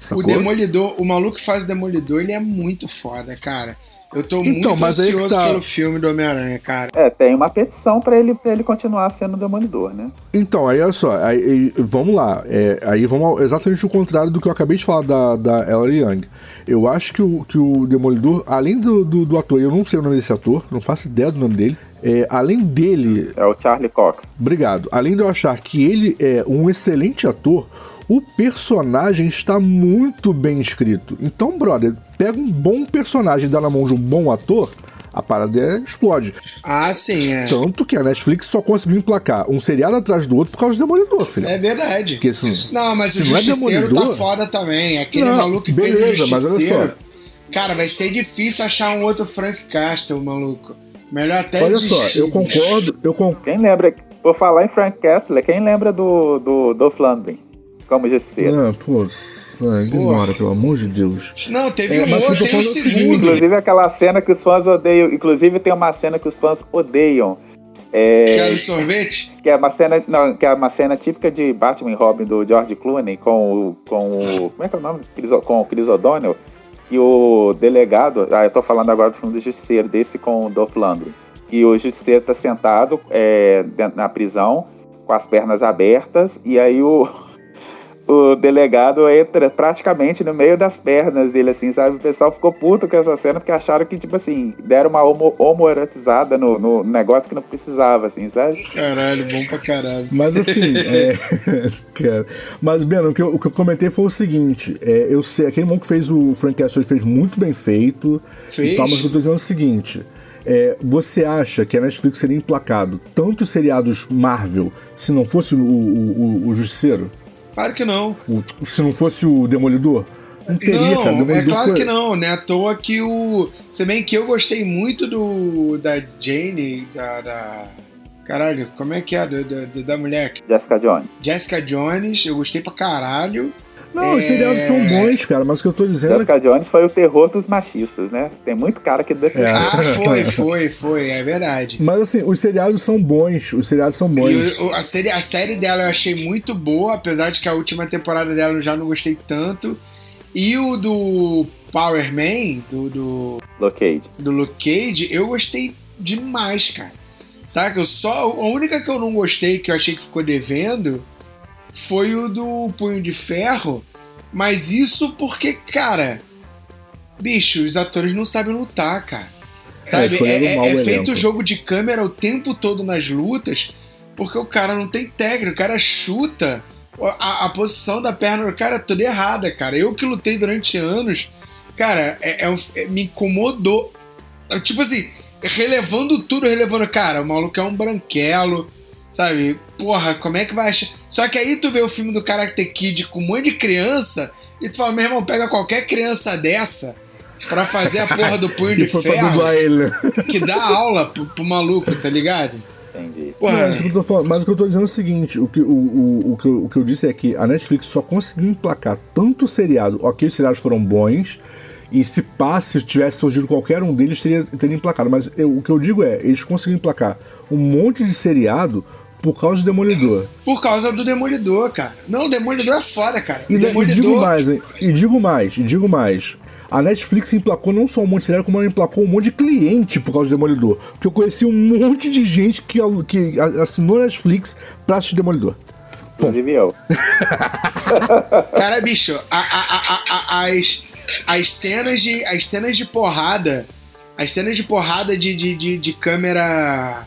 Sacou? O Demolidor, o maluco que faz o Demolidor, ele é muito foda, cara. Eu tô Então, muito mas aí que ansioso tá. pelo filme do Homem-Aranha, cara. É, tem uma petição pra ele, pra ele continuar sendo demolidor, né? Então, aí olha só, aí, aí, vamos lá. É, aí vamos ao- exatamente o contrário do que eu acabei de falar da, da Ellery Young. Eu acho que o, que o Demolidor, além do, do, do ator, eu não sei o nome desse ator, não faço ideia do nome dele. É, além dele, É o Charlie Cox. Obrigado. Além de eu achar que ele é um excelente ator, o personagem está muito bem escrito. Então, brother, pega um bom personagem e dá na mão de um bom ator, a parada é- explode. Ah, sim, é. Tanto que a Netflix só conseguiu emplacar um seriado atrás do outro por causa do Demolidor, filho. É verdade. Porque isso, Não, mas o se não é Justiceiro tá Demolidor- foda também. Aquele Não, maluco que fez beleza, o mas olha só. Cara, vai ser difícil achar um outro Frank Castle, maluco. Melhor até Olha só, desistir. eu concordo, eu concordo. Quem lembra, por falar em Frank Castle, quem lembra do, do Dolph Lundgren como justiceiro? Ah, pô, ah, ignora, pelo amor de Deus. Não, teve É, um mas que outro, é o seguinte, segundo. Inclusive aquela cena que os fãs odeiam. Inclusive tem uma cena que os fãs odeiam. É, Quero sorvete? que é uma cena, não, que é uma cena típica de Batman e Robin do George Clooney com o, com o como é que é o nome? Com o Chris O'Donnell e o delegado. Ah, eu tô falando agora do filme do Justiceiro desse com o Dolph Lundgren. E o Justiceiro tá sentado é, na prisão com as pernas abertas e aí o o delegado entra praticamente no meio das pernas dele, assim, sabe? O pessoal ficou puto com essa cena porque acharam que, tipo assim, deram uma homo, homoerotizada no, no negócio que não precisava, assim, sabe? Caralho, bom pra caralho. Mas assim, é. cara. Mas, Beno, o que, eu, o que eu comentei foi o seguinte: é, eu sei, aquele irmão que fez o Frank Castle fez muito bem feito. Fez? E tal, mas eu tô dizendo é o seguinte. é, você acha que a Netflix seria emplacado tantos seriados Marvel se não fosse o, o, o- o Justiceiro? Claro que não. O- se não fosse o Demolidor? Não teria, não, cara. O é Demolidor claro foi- que não, né? À toa que o. Se bem que eu gostei muito do. da Jane, da. da- Caralho, como é que é? Da, da, da mulher? Jessica Jones. Jessica Jones, eu gostei pra caralho. Não, os É. seriados são bons, cara, mas o que eu tô dizendo é. Jessica Jones foi o terror dos machistas, né? Tem muito cara que defende. É. Ah, foi, foi, foi, é verdade. Mas assim, os seriados são bons. Os seriados são bons. E o- a, série, a série dela eu achei muito boa, apesar de que a última temporada dela eu já não gostei tanto. E o do Power Man, do, do, Luke Cage. do Luke Cage, eu gostei demais, cara. Saca? Eu só, a única que eu não gostei, que eu achei que ficou devendo, foi o do Punho de Ferro. Mas isso porque, cara, bicho, os atores não sabem lutar, cara. Sabe? escolheram É, é- é feito jogo de câmera o tempo todo nas lutas, porque o cara não tem técnica, o cara chuta a, a posição da perna do cara é toda errada, cara. Eu que lutei durante anos, cara, é, é é- me incomodou. É, Tipo assim, relevando tudo, relevando, cara, o maluco é um branquelo, sabe? Porra, como é que vai achar? Só que aí tu vê o filme do Karate Kid com um monte de criança e tu fala, meu irmão, pega qualquer criança dessa pra fazer a porra do punho de ferro dublar ele. que dá aula pro, pro maluco, tá ligado? Entendi. Porra, Não, tô falando. Mas o que eu tô dizendo é o seguinte: o que, o, o, o, que eu, o que eu disse é que a Netflix só conseguiu emplacar tanto seriado. Ok, os seriados foram bons. E se passe, se tivesse surgido qualquer um deles, teria, teria emplacado. Mas eu- o que eu digo é: eles conseguiram emplacar um monte de seriado por causa do Demolidor. por causa do Demolidor, cara. Não, o Demolidor é foda, cara. E, o e Demolidor. digo mais, hein? E digo mais, e digo mais. A Netflix emplacou não só um monte de seriado, como ela emplacou um monte de cliente por causa do Demolidor. Porque eu conheci um monte de gente que, que assinou a Netflix pra assistir Demolidor. Inclusive eu. Cara, bicho, a- a- a- a- as, as cenas de. As cenas de porrada. As cenas de porrada de, de, de, de câmera.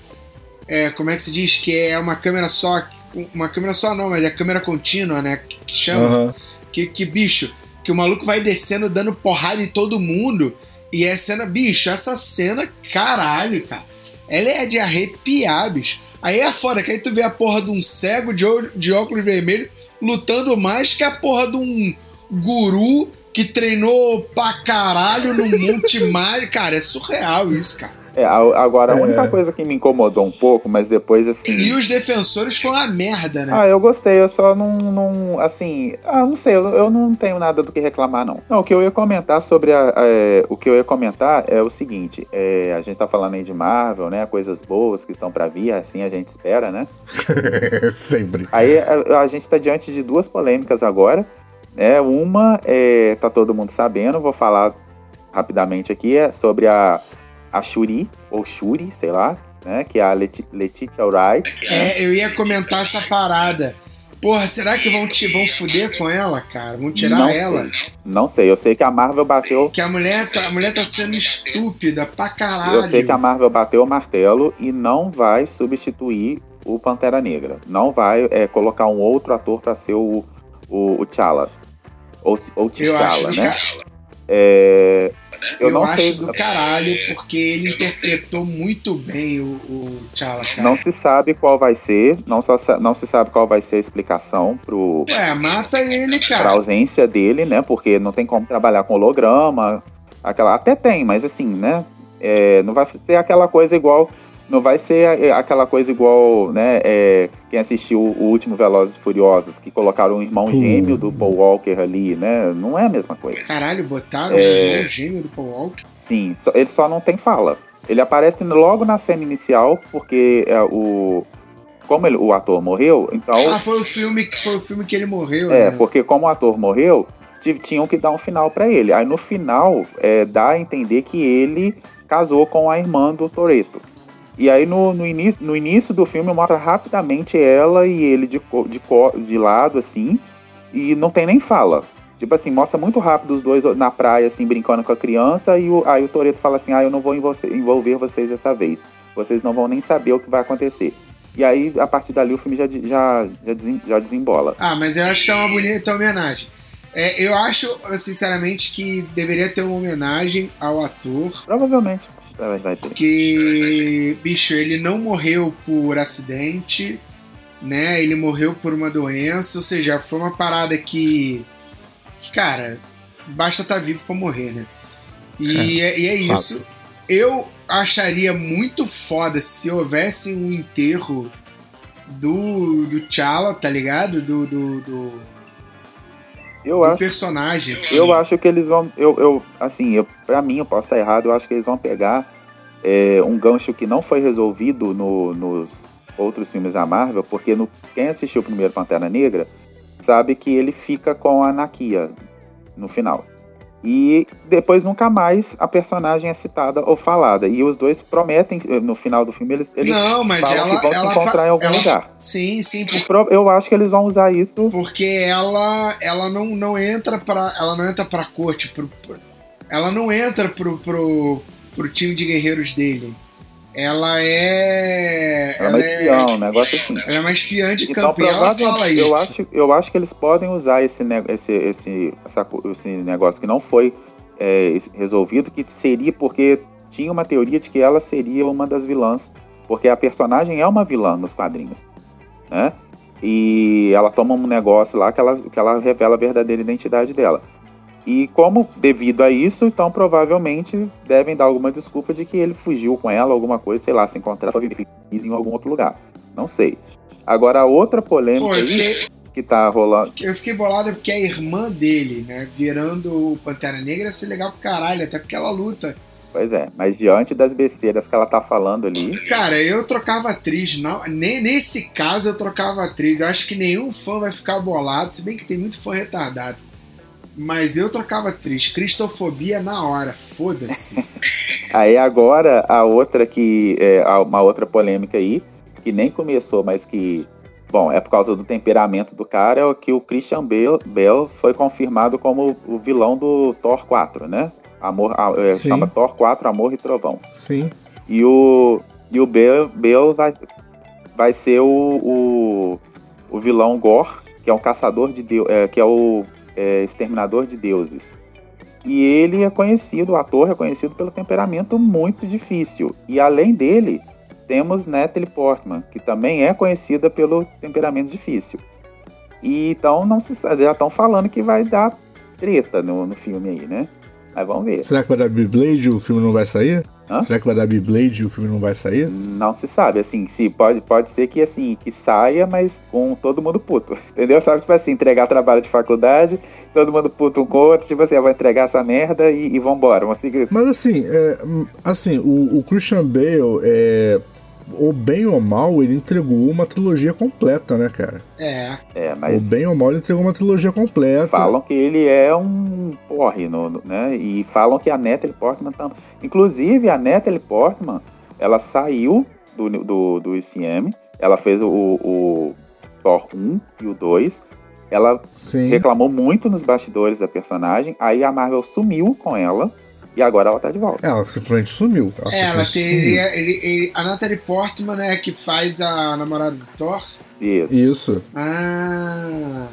É, como é que se diz? Que é uma câmera só. Uma câmera só não, mas é câmera contínua, né? Que, chama. Aham. Que, que, bicho, que o maluco vai descendo dando porrada em todo mundo. E é cena, bicho, essa cena, caralho, cara. Ela é de arrepiar, bicho. Aí é foda, que aí tu vê a porra de um cego de, de óculos vermelhos lutando mais que a porra de um guru que treinou pra caralho no Monte Mário. Cara, é surreal isso, cara. É, a- agora, a É. única coisa que me incomodou um pouco, mas depois assim. E os defensores foi uma merda, né? Ah, eu gostei, eu só não, não assim, ah, não sei, eu, eu não tenho nada do que reclamar, não. Não, o que eu ia comentar sobre a, é, o que eu ia comentar é o seguinte, é, a gente tá falando aí de Marvel, né, coisas boas que estão pra vir, assim a gente espera, né? Sempre. Aí a, a gente tá diante de duas polêmicas agora, né, uma é, tá todo mundo sabendo, vou falar rapidamente aqui, é sobre a, a Shuri, ou Shuri, sei lá, né, que é a Leti Letitia Wright, É, eu ia comentar essa parada. Porra, será que vão, te, vão fuder com ela, cara? Vão tirar Não ela? sei. Não sei, eu sei que a Marvel bateu. Que a mulher, tá, a mulher tá sendo estúpida pra caralho. Eu sei que a Marvel bateu o martelo e não vai substituir o Pantera Negra. Não vai é, colocar um outro ator pra ser o, o, o T'Challa. Ou, ou T'Challa, né? ca- É, eu, eu não acho sei. do caralho, porque ele interpretou muito bem o, o T'Challa. Não se sabe qual vai ser, não, só, não se sabe qual vai ser a explicação pro, Ué, mata ele, pra cara. ausência dele, né? Porque não tem como trabalhar com holograma. Aquela, até tem, mas assim, né? é, não vai ser aquela coisa igual. Não vai ser é, aquela coisa igual, né? é, quem assistiu o último Velozes e Furiosos, que colocaram um irmão Sim. gêmeo do Paul Walker ali, né? Não é a mesma coisa. Caralho, botaram É. o irmão gêmeo do Paul Walker. Sim, só- ele só não tem fala. Ele aparece logo na cena inicial, porque é, o. Como ele- o ator morreu, então. Ah, foi o filme que foi o filme que ele morreu, É, né? porque como o ator morreu, ti- tinham que dar um final pra ele. Aí no final, é, dá a entender que ele casou com a irmã do Toreto. E aí no, no, ini- no início do filme mostra rapidamente ela e ele de, de, de lado, assim, e não tem nem fala. Tipo assim, mostra muito rápido os dois na praia, assim, brincando com a criança, e o, aí o Toreto fala assim, ah, eu não vou envolver vocês dessa vez. Vocês não vão nem saber o que vai acontecer. E aí, a partir dali, o filme já, já, já, desem, já desembola. Ah, mas eu acho que é uma bonita homenagem. É, eu acho, sinceramente, que deveria ter uma homenagem ao ator. Provavelmente. Que, bicho, ele não morreu por acidente, né? Ele morreu por uma doença, ou seja, foi uma parada que. que cara, basta estar tá vivo pra morrer, né? E é, e é isso. Eu acharia muito foda se houvesse um enterro do, do T'Challa, tá ligado? Do, do, do, eu acho, personagem. Assim. Eu acho que eles vão. Eu, eu, assim, eu, pra mim, eu posso estar errado, eu acho que eles vão pegar é, um gancho que não foi resolvido no, nos outros filmes da Marvel, porque no, quem assistiu o primeiro Pantera Negra sabe que ele fica com a Nakia no final. E depois nunca mais a personagem é citada ou falada. E os dois prometem, no final do filme, eles, eles não, mas falam ela, que vão ela, se encontrar em algum ela, lugar. Sim, sim. Por... Eu acho que eles vão usar isso. Porque ela, ela não, não entra para ela não entra pra corte. Pro, ela não entra pro, pro, pro time de guerreiros dele. Ela é. Ela, é uma espião, é, um negócio assim. Ela é uma espiã de então, campo e ela fala eu isso. Acho, eu acho que eles podem usar esse, esse, esse, essa, esse negócio que não foi é, resolvido, que seria porque tinha uma teoria de que ela seria uma das vilãs, porque a personagem é uma vilã nos quadrinhos, né? E ela toma um negócio lá que ela, que ela revela a verdadeira identidade dela. E como devido a isso, então provavelmente devem dar alguma desculpa de que ele fugiu com ela, alguma coisa, sei lá, se encontrar em algum outro lugar. Não sei. Agora a outra polêmica Pô, fiquei... que tá rolando. Eu fiquei bolado porque a irmã dele, né, virando o Pantera Negra ia ser legal pro caralho, até porque ela luta. Pois é, mas diante das besteiras que ela tá falando ali. Cara, eu trocava atriz, não, nem nesse caso eu trocava atriz. Eu acho que nenhum fã vai ficar bolado, se bem que tem muito fã retardado. Mas eu trocava atriz. Cristofobia na hora, foda-se. aí agora a outra que. É, uma outra polêmica aí, que nem começou, mas que. Bom, é por causa do temperamento do cara, é que o Christian Bale, Bale foi confirmado como o vilão do Thor 4, né? Amor, é, chama Thor 4, Amor e Trovão. Sim. E o, e o Bale, Bale vai, vai ser o, o, o vilão Gore, que é um caçador de Deus, é, que é o é, Exterminador de Deuses. E ele é conhecido, o ator é conhecido pelo temperamento muito difícil. E além dele, temos Natalie Portman, que também é conhecida pelo temperamento difícil. E então não se já estão falando que vai dar treta no, no filme aí, né? Mas vamos ver. Será que vai dar Beyblade e o filme não vai sair? Hã? Será que vai dar Beyblade e o filme não vai sair? Não se sabe, assim, se pode, pode ser que assim, que saia, mas com todo mundo puto. Entendeu? Sabe, tipo assim, entregar trabalho de faculdade, todo mundo puto um com o outro, tipo assim, eu vou entregar essa merda e, e vambora. Vamos seguir. Mas assim, é, assim, o, o Christian Bale é ou bem ou mal, ele entregou uma trilogia completa, né, cara? É. É, mas. Ou bem ou mal, ele entregou uma trilogia completa. Falam que ele é um porre, no, né? E falam que a Natalie Portman também. Inclusive, a Natalie Portman, ela saiu do, do, do ICM, ela fez o, o Thor 1 e o 2. Ela Sim. reclamou muito nos bastidores da personagem, aí a Marvel sumiu com ela e agora ela tá de volta. Ela simplesmente sumiu. Ela, é, ela teria. Ele, ele, a Natalie Portman é que faz a namorada do Thor? Isso. Isso. Ah.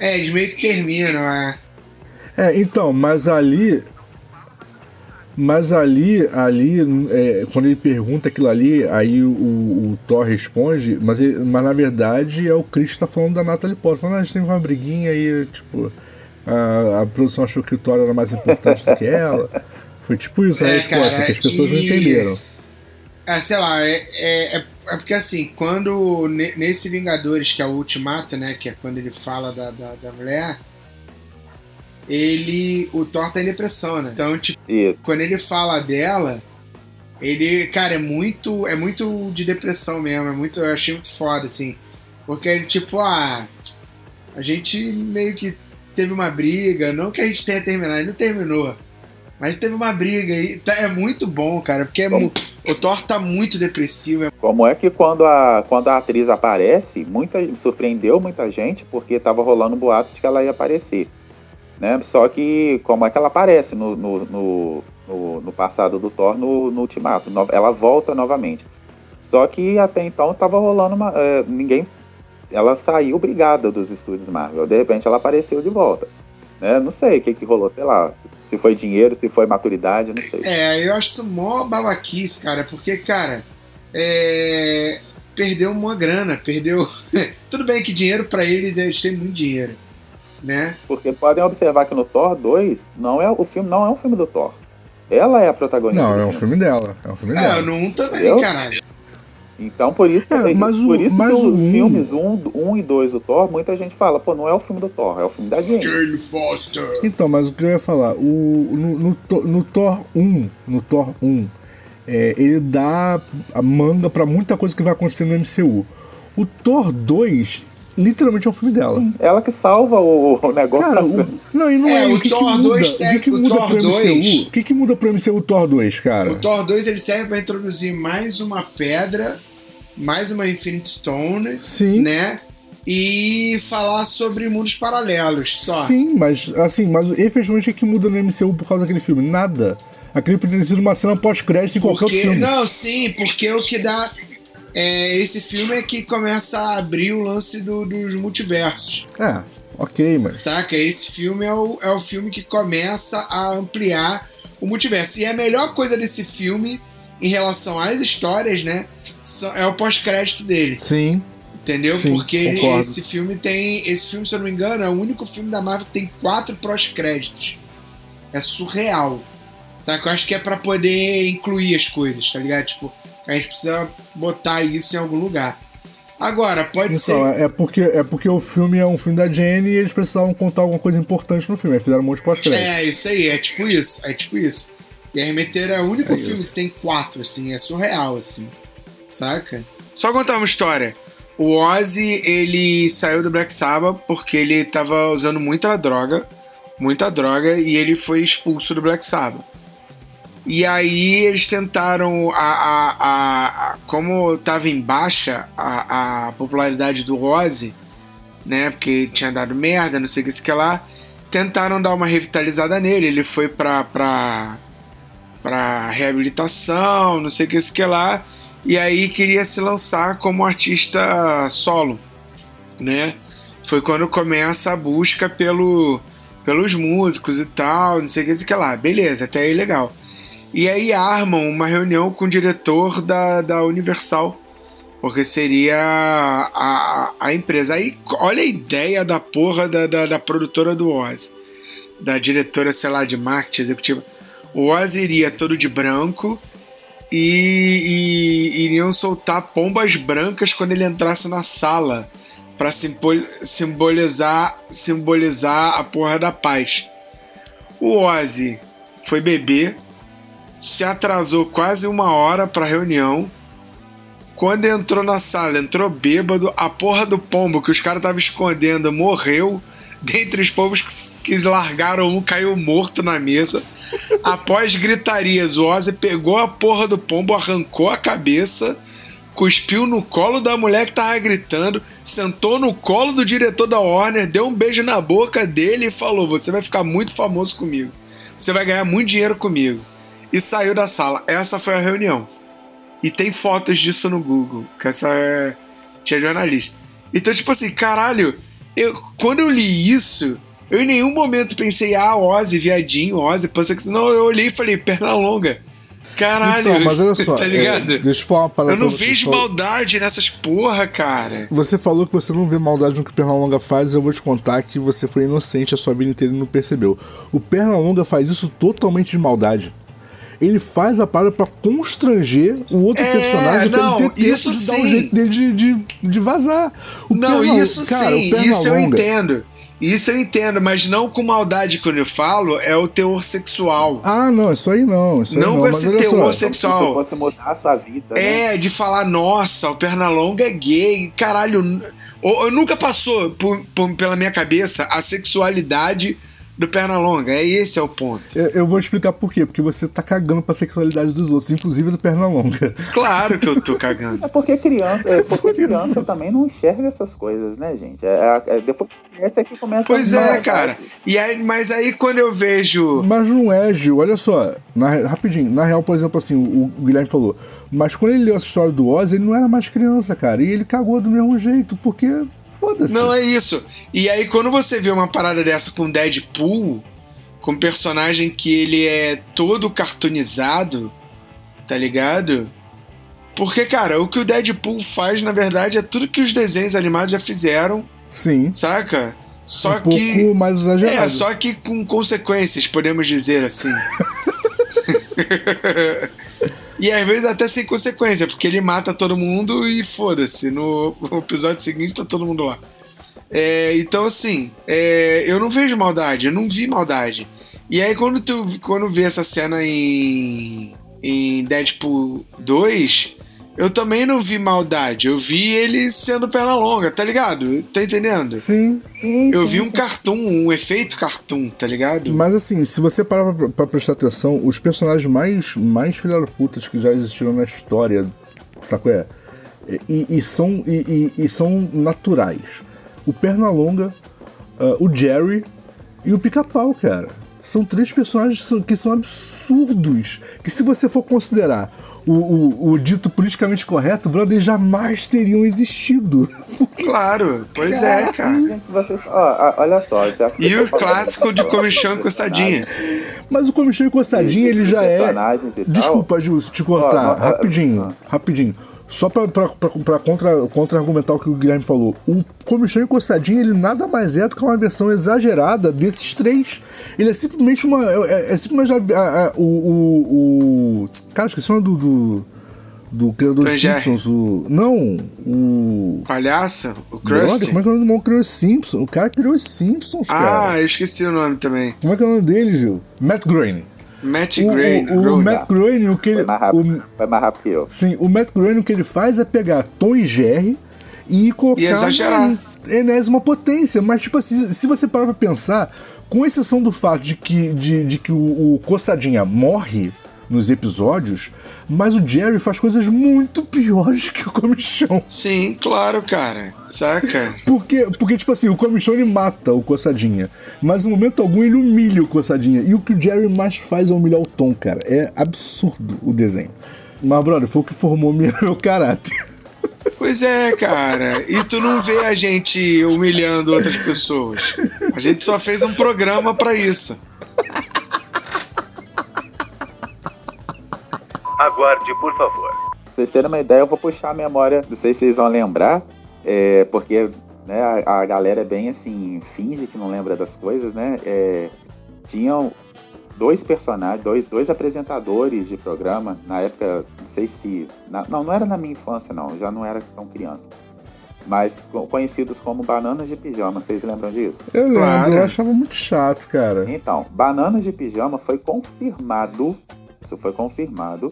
É, eles meio que terminam, é. É, então, mas ali mas ali, ali é, quando ele pergunta aquilo ali, aí o, o Thor responde, mas, ele, mas na verdade é o Chris que tá falando da Natalie Portman. Falando, ah, a gente tem uma briguinha aí, tipo, a, a produção achou que o Thor era mais importante do que ela. Foi tipo isso a é, resposta, cara, que as pessoas e... não entenderam. É, sei lá, é, é, é, é, porque assim, quando nesse Vingadores, que é o Ultimato, né, que é quando ele fala da, da, da mulher, ele. O Thor tá em depressão, né? Então, tipo, Isso. quando ele fala dela, ele, cara, é muito. É muito de depressão mesmo. É muito. Eu achei muito foda, assim. Porque ele, tipo, ah. A gente meio que teve uma briga. Não que a gente tenha terminado, ele não terminou. Mas teve uma briga aí. Tá- É muito bom, cara, porque é mu- o Thor tá muito depressivo. é- Como é que quando a, quando a atriz aparece, muita, surpreendeu muita gente, porque tava rolando um boato de que ela ia aparecer. Né? Só que como é que ela aparece no, no, no, no- no passado do Thor no, no Ultimato? Ela volta novamente. Só que até então tava rolando uma. é, ninguém. Ela saiu brigada dos estúdios Marvel. De repente ela apareceu de volta. Né? Não sei o que, que rolou, sei lá. se- foi dinheiro, se foi maturidade, não sei. É, eu acho isso mó babaquice, cara, porque, cara, é, perdeu uma grana, perdeu. Tudo bem que dinheiro pra eles, eles têm muito dinheiro, né? Porque podem observar que no Thor 2, não é, o filme não é um filme do Thor. Ela é a protagonista. Não, é um filme dela. É um filme É, dela. no 1 também, Eu? caralho. Então, por isso, É, mas o- por isso mas que o os um- filmes 1 um, e 2 do Thor, muita gente fala, pô, não é o filme do Thor, é o filme da Jane. Jane Foster. Então, mas o que eu ia falar, o, no, no, Thor- no Thor 1, no Thor 1, é, ele dá a manga pra muita coisa que vai acontecer no MCU. O Thor 2, literalmente é um filme dela. Ela que salva o, o negócio. Cara, o, não, e não é, É, o o que, Thor que muda, 2 o que, o muda Thor pro 2. MCU? O que, que muda pro MCU Thor 2, cara? O Thor 2 ele serve pra introduzir mais uma pedra, mais uma Infinite Stone, Sim. né? E falar sobre mundos paralelos só. Sim, mas assim, mas efetivamente o que muda no MCU por causa daquele filme? Nada. Aquele poderia ter sido uma cena pós-crédito em qualquer outro filme. não, sim, porque o que dá. É, esse filme é que começa a abrir o lance do- dos multiversos. É, ok, mas. Saca? Esse filme é o, é o filme que começa a ampliar o multiverso. E a melhor coisa desse filme, em relação às histórias, né? É o pós-crédito dele. Sim. Entendeu? Sim, Porque concordo. esse filme tem. Esse filme, se eu não me engano, é o único filme da Marvel que tem quatro pós-créditos. É surreal. Tá? Que eu acho que é pra poder incluir as coisas, tá ligado? Tipo, a gente precisa botar isso em algum lugar. Agora, pode Então, ser. é porque, é porque o filme é um filme da Jenny e eles precisavam contar alguma coisa importante no filme. Eles fizeram um monte de pós-crédito. É, isso aí, é tipo isso, é tipo isso. E a Remeter é o único É filme isso. que tem quatro, assim, é surreal, assim. Saca? Só contar uma história. O Ozzy, ele saiu do Black Sabbath porque ele tava usando muita droga, muita droga, e ele foi expulso do Black Sabbath. E aí eles tentaram, a, a, a, como tava em baixa a, popularidade do Ozzy, né, porque tinha dado merda, não sei o que, isso que lá, tentaram dar uma revitalizada nele. Ele foi pra, pra, pra reabilitação, não sei o que, isso que lá. E aí queria se lançar como artista solo, né? Foi quando começa a busca pelo, pelos músicos e tal, não sei o que, isso que lá. Beleza, até aí legal. E aí armam uma reunião com o diretor da, da Universal, porque seria a, a, empresa. Aí, olha a ideia da porra da, da, da produtora do Oz, da diretora, sei lá, de marketing executiva. O Oz iria todo de branco e, e iriam soltar pombas brancas quando ele entrasse na sala para simbolizar, simbolizar a porra da paz. O Ozzy foi beber, se atrasou quase uma hora para a reunião. Quando entrou na sala, entrou bêbado, a porra do pombo que os caras estavam escondendo morreu. Dentre os pombos que, que largaram um, caiu morto na mesa. Após gritarias, o Ozzy pegou a porra do pombo, arrancou a cabeça, cuspiu no colo da mulher que tava gritando, sentou no colo do diretor da Warner, deu um beijo na boca dele e falou: Você vai ficar muito famoso comigo. Você vai ganhar muito dinheiro comigo. E saiu da sala. Essa foi a reunião. E tem fotos disso no Google, que essa é... tinha jornalista. Então, tipo assim, caralho, eu, quando eu li isso, eu em nenhum momento pensei, ah, Ozzy, viadinho, Ozzy, pensa que. Não, eu olhei e falei, perna longa. Caralho, Então, mas olha só, tá é, ligado? deixa eu falar uma parada eu não vejo falou- maldade nessas porra, cara. Você falou que você não vê maldade no que o Pernalonga faz, eu vou te contar que você foi inocente a sua vida inteira e não percebeu. O Pernalonga faz isso totalmente de maldade. Ele faz a parada pra constranger o outro É, personagem pra não, ele ter tempo isso de dar um jeito dele de, de, de vazar. O não, Pernal- isso cara, sim, o isso eu Pernalonga- entendo. Isso eu entendo, mas não com maldade quando eu falo, é o teor sexual. Ah, não, isso aí não. Isso aí Não não, com mas esse teor sexual. Você mudar a sua vida. né? É, de falar, nossa, o Pernalonga é gay, caralho. ou- ou nunca passou por- por- pela minha cabeça a sexualidade do Pernalonga. É esse é o ponto. Eu, eu vou explicar por quê. Porque você tá cagando pra sexualidade dos outros, inclusive do Pernalonga. Claro que eu tô cagando. É porque criança, é porque Por isso. criança também não enxerga essas coisas, né, gente? É, é- é depois que cresce é que começa Pois a é, cara. E aí, mas aí quando eu vejo. Mas não é, Gil. Olha só. Na rapidinho. Na real, por exemplo, assim, o, o Guilherme falou. Mas quando ele leu essa história do Oz, ele não era mais criança, cara. E ele cagou do mesmo jeito, porque. Foda-se. Não, é isso. E aí, quando você vê uma parada dessa com Deadpool, com um personagem que ele é todo cartoonizado, tá ligado? Porque, cara, o que o Deadpool faz, na verdade, é tudo que os desenhos animados já fizeram, Sim. saca? Só um pouco que. mais exagerado. É, só que com consequências, podemos dizer assim. e às vezes até sem consequência, porque ele mata todo mundo e foda-se. No episódio seguinte tá todo mundo lá. É, então, assim, é, eu não vejo maldade, eu não vi maldade. E aí, quando tu quando vê essa cena em, em Deadpool 2, eu também não vi maldade. Eu vi ele sendo perna longa, tá ligado? Tá entendendo? Sim. Sim, Eu sim, vi um sim. cartoon, um efeito cartoon, tá ligado? Mas assim, se você parar pra, pra prestar atenção, os personagens mais, mais filha da putas que já existiram na história, sacou? É? E, e são, e, e- e são naturais. O Pernalonga, ah, o Jerry e o Pica-Pau, cara. São três personagens que são, que são absurdos. Que se você for considerar o, o, o dito politicamente correto, brother, jamais teriam existido. Claro, pois é, cara. Vocês- ó, ó, olha só. Já E o clássico de comichão e coçadinha. Mas o Comichão e Coçadinha, ele já é. Desculpa, Gil, te cortar. Ó, rapidinho, rapidinho. Só contra, contra-argumentar o que o Guilherme falou. O Comichão e Coçadinha, ele nada mais é do que uma versão exagerada desses três. Ele é simplesmente uma. É, é simplesmente a- a- a- o, o, o. Cara, esqueci o nome do. do, do criador dos. Simpsons. O, não, o. Palhaço, o Krusty. como é que é o nome do irmão criou os Simpsons? O cara criou os Simpsons, cara. Ah, eu esqueci o nome também. Como é que é o nome dele, Gil? Matt Groening. Matt O, Groening. o, o Groening. Matt Groening, o que ele. Foi mais rápido, o- foi mais rápido que eu. sim, o Matt Groening, o que ele faz é pegar Tom e Jerry e colocar E exagerar. na enésima potência. Mas, tipo assim, se você parar pra pensar, com exceção do fato de que, de, de que o, o Coçadinha morre nos episódios, mas o Jerry faz coisas muito piores que o Comichão. Sim, claro, cara. Saca? Porque, porque, tipo assim, o Comichão ele mata o Coçadinha, mas em momento algum ele humilha o Coçadinha. E o que o Jerry mais faz é humilhar o Tom, cara. É absurdo o desenho. Mas, brother, foi o que formou meu, meu caráter. Pois é, cara. E tu não vê a gente humilhando outras pessoas. A gente só fez um programa pra isso. Aguarde, por favor. Pra vocês terem uma ideia, eu vou puxar a memória. Não sei se vocês vão lembrar, é, porque né, a, a galera é bem assim, finge que não lembra das coisas, né? É, tinham dois personagens, dois, dois apresentadores de programa, na época, não sei se. na- não, não era na minha infância, não, já não era tão criança. Mas co- conhecidos como Bananas de Pijama, vocês lembram disso? Eu lembro, Claro. eu achava muito chato, cara. Então, Bananas de Pijama foi confirmado, isso foi confirmado,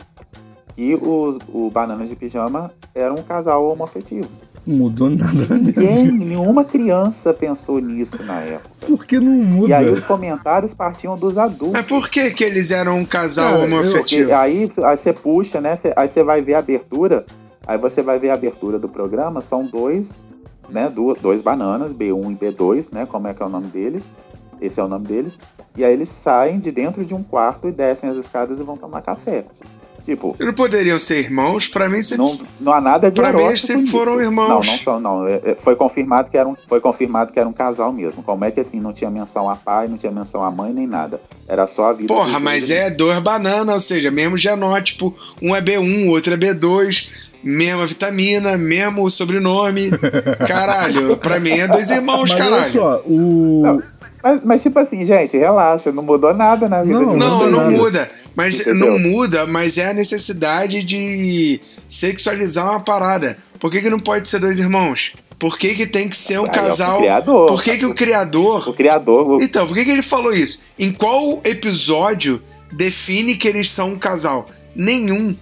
que os, o Bananas de Pijama era um casal homoafetivo. Não mudou nada na Ninguém, nenhuma criança pensou nisso na época. Por que não muda? E aí os comentários partiam dos adultos. Mas por que que eles eram um casal homoafetivo? aí, aí você puxa, né? Você- aí você vai ver a abertura. Aí você vai ver a abertura do programa. São dois, né? Duas, dois bananas, B1 e B2, né? Como é que é o nome deles? Esse é o nome deles. E aí eles saem de dentro de um quarto e descem as escadas e vão tomar café. Tipo, Não poderiam ser irmãos? Pra mim, sempre... não, não há nada de Pra mim, eles sempre foram irmãos. Não, não são, não. É- é- Foi confirmado que era um, foi confirmado que era um casal mesmo. Como é que assim não tinha menção a pai, não tinha menção a mãe nem nada. Era só a vida. Porra, mas é dois bananas, ou seja, mesmo genótipo. Um é B1, outro é B2, mesma vitamina, mesmo sobrenome. Caralho, pra mim é dois irmãos, Mas olha caralho. só, o. Mas, mas, tipo assim, gente, relaxa, não mudou nada na vida Não, de Não, não muda. Mas Entendeu? não muda, mas é a necessidade de sexualizar uma parada. Por que, que não pode ser dois irmãos? Por que, que tem que ser um Aí é o casal? criador. Por que, que o criador. O criador. o- Então, por que, que ele falou isso? Em qual episódio define que eles são um casal? Nenhum.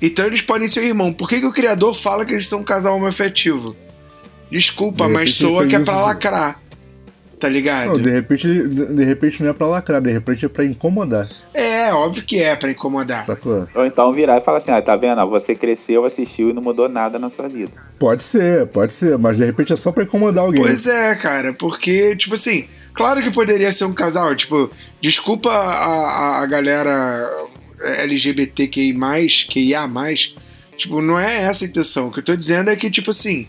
Então eles podem ser um irmão. Por que, que o criador fala que eles são um casal homoafetivo? Desculpa, De mas soa que é pra lacrar. Tá ligado? Não, de repente, de, de repente não é pra lacrar, de repente é pra incomodar. É, óbvio que é pra incomodar. Sacou? Ou então virar e falar assim, ah, tá vendo? Você cresceu, assistiu e não mudou nada na sua vida. Pode ser, pode ser, mas de repente é só pra incomodar alguém. Pois é, cara, porque, tipo assim, claro que poderia ser um casal, tipo, desculpa a, a, a galera LGBTQI, QIA, tipo, não é essa a intenção. O que eu tô dizendo é que, tipo assim,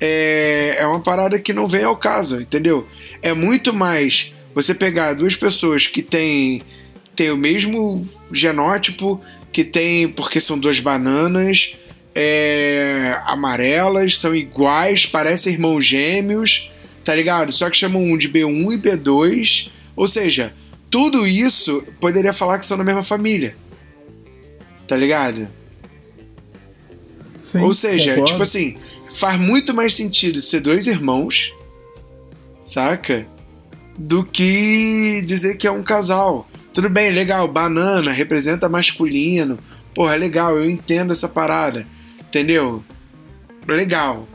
é, é uma parada que não vem ao caso, entendeu? É muito mais você pegar duas pessoas que têm, têm o mesmo genótipo, que tem, porque são duas bananas é, amarelas, são iguais, parecem irmãos gêmeos, tá ligado? Só que chamam um de B1 e B2, ou seja, tudo isso poderia falar que são da mesma família, tá ligado? Sim, ou seja, concordo. tipo assim, faz muito mais sentido ser dois irmãos, saca? Do que dizer que é um casal. Tudo bem, legal, banana representa masculino. Porra, legal, eu entendo essa parada. Entendeu? Legal.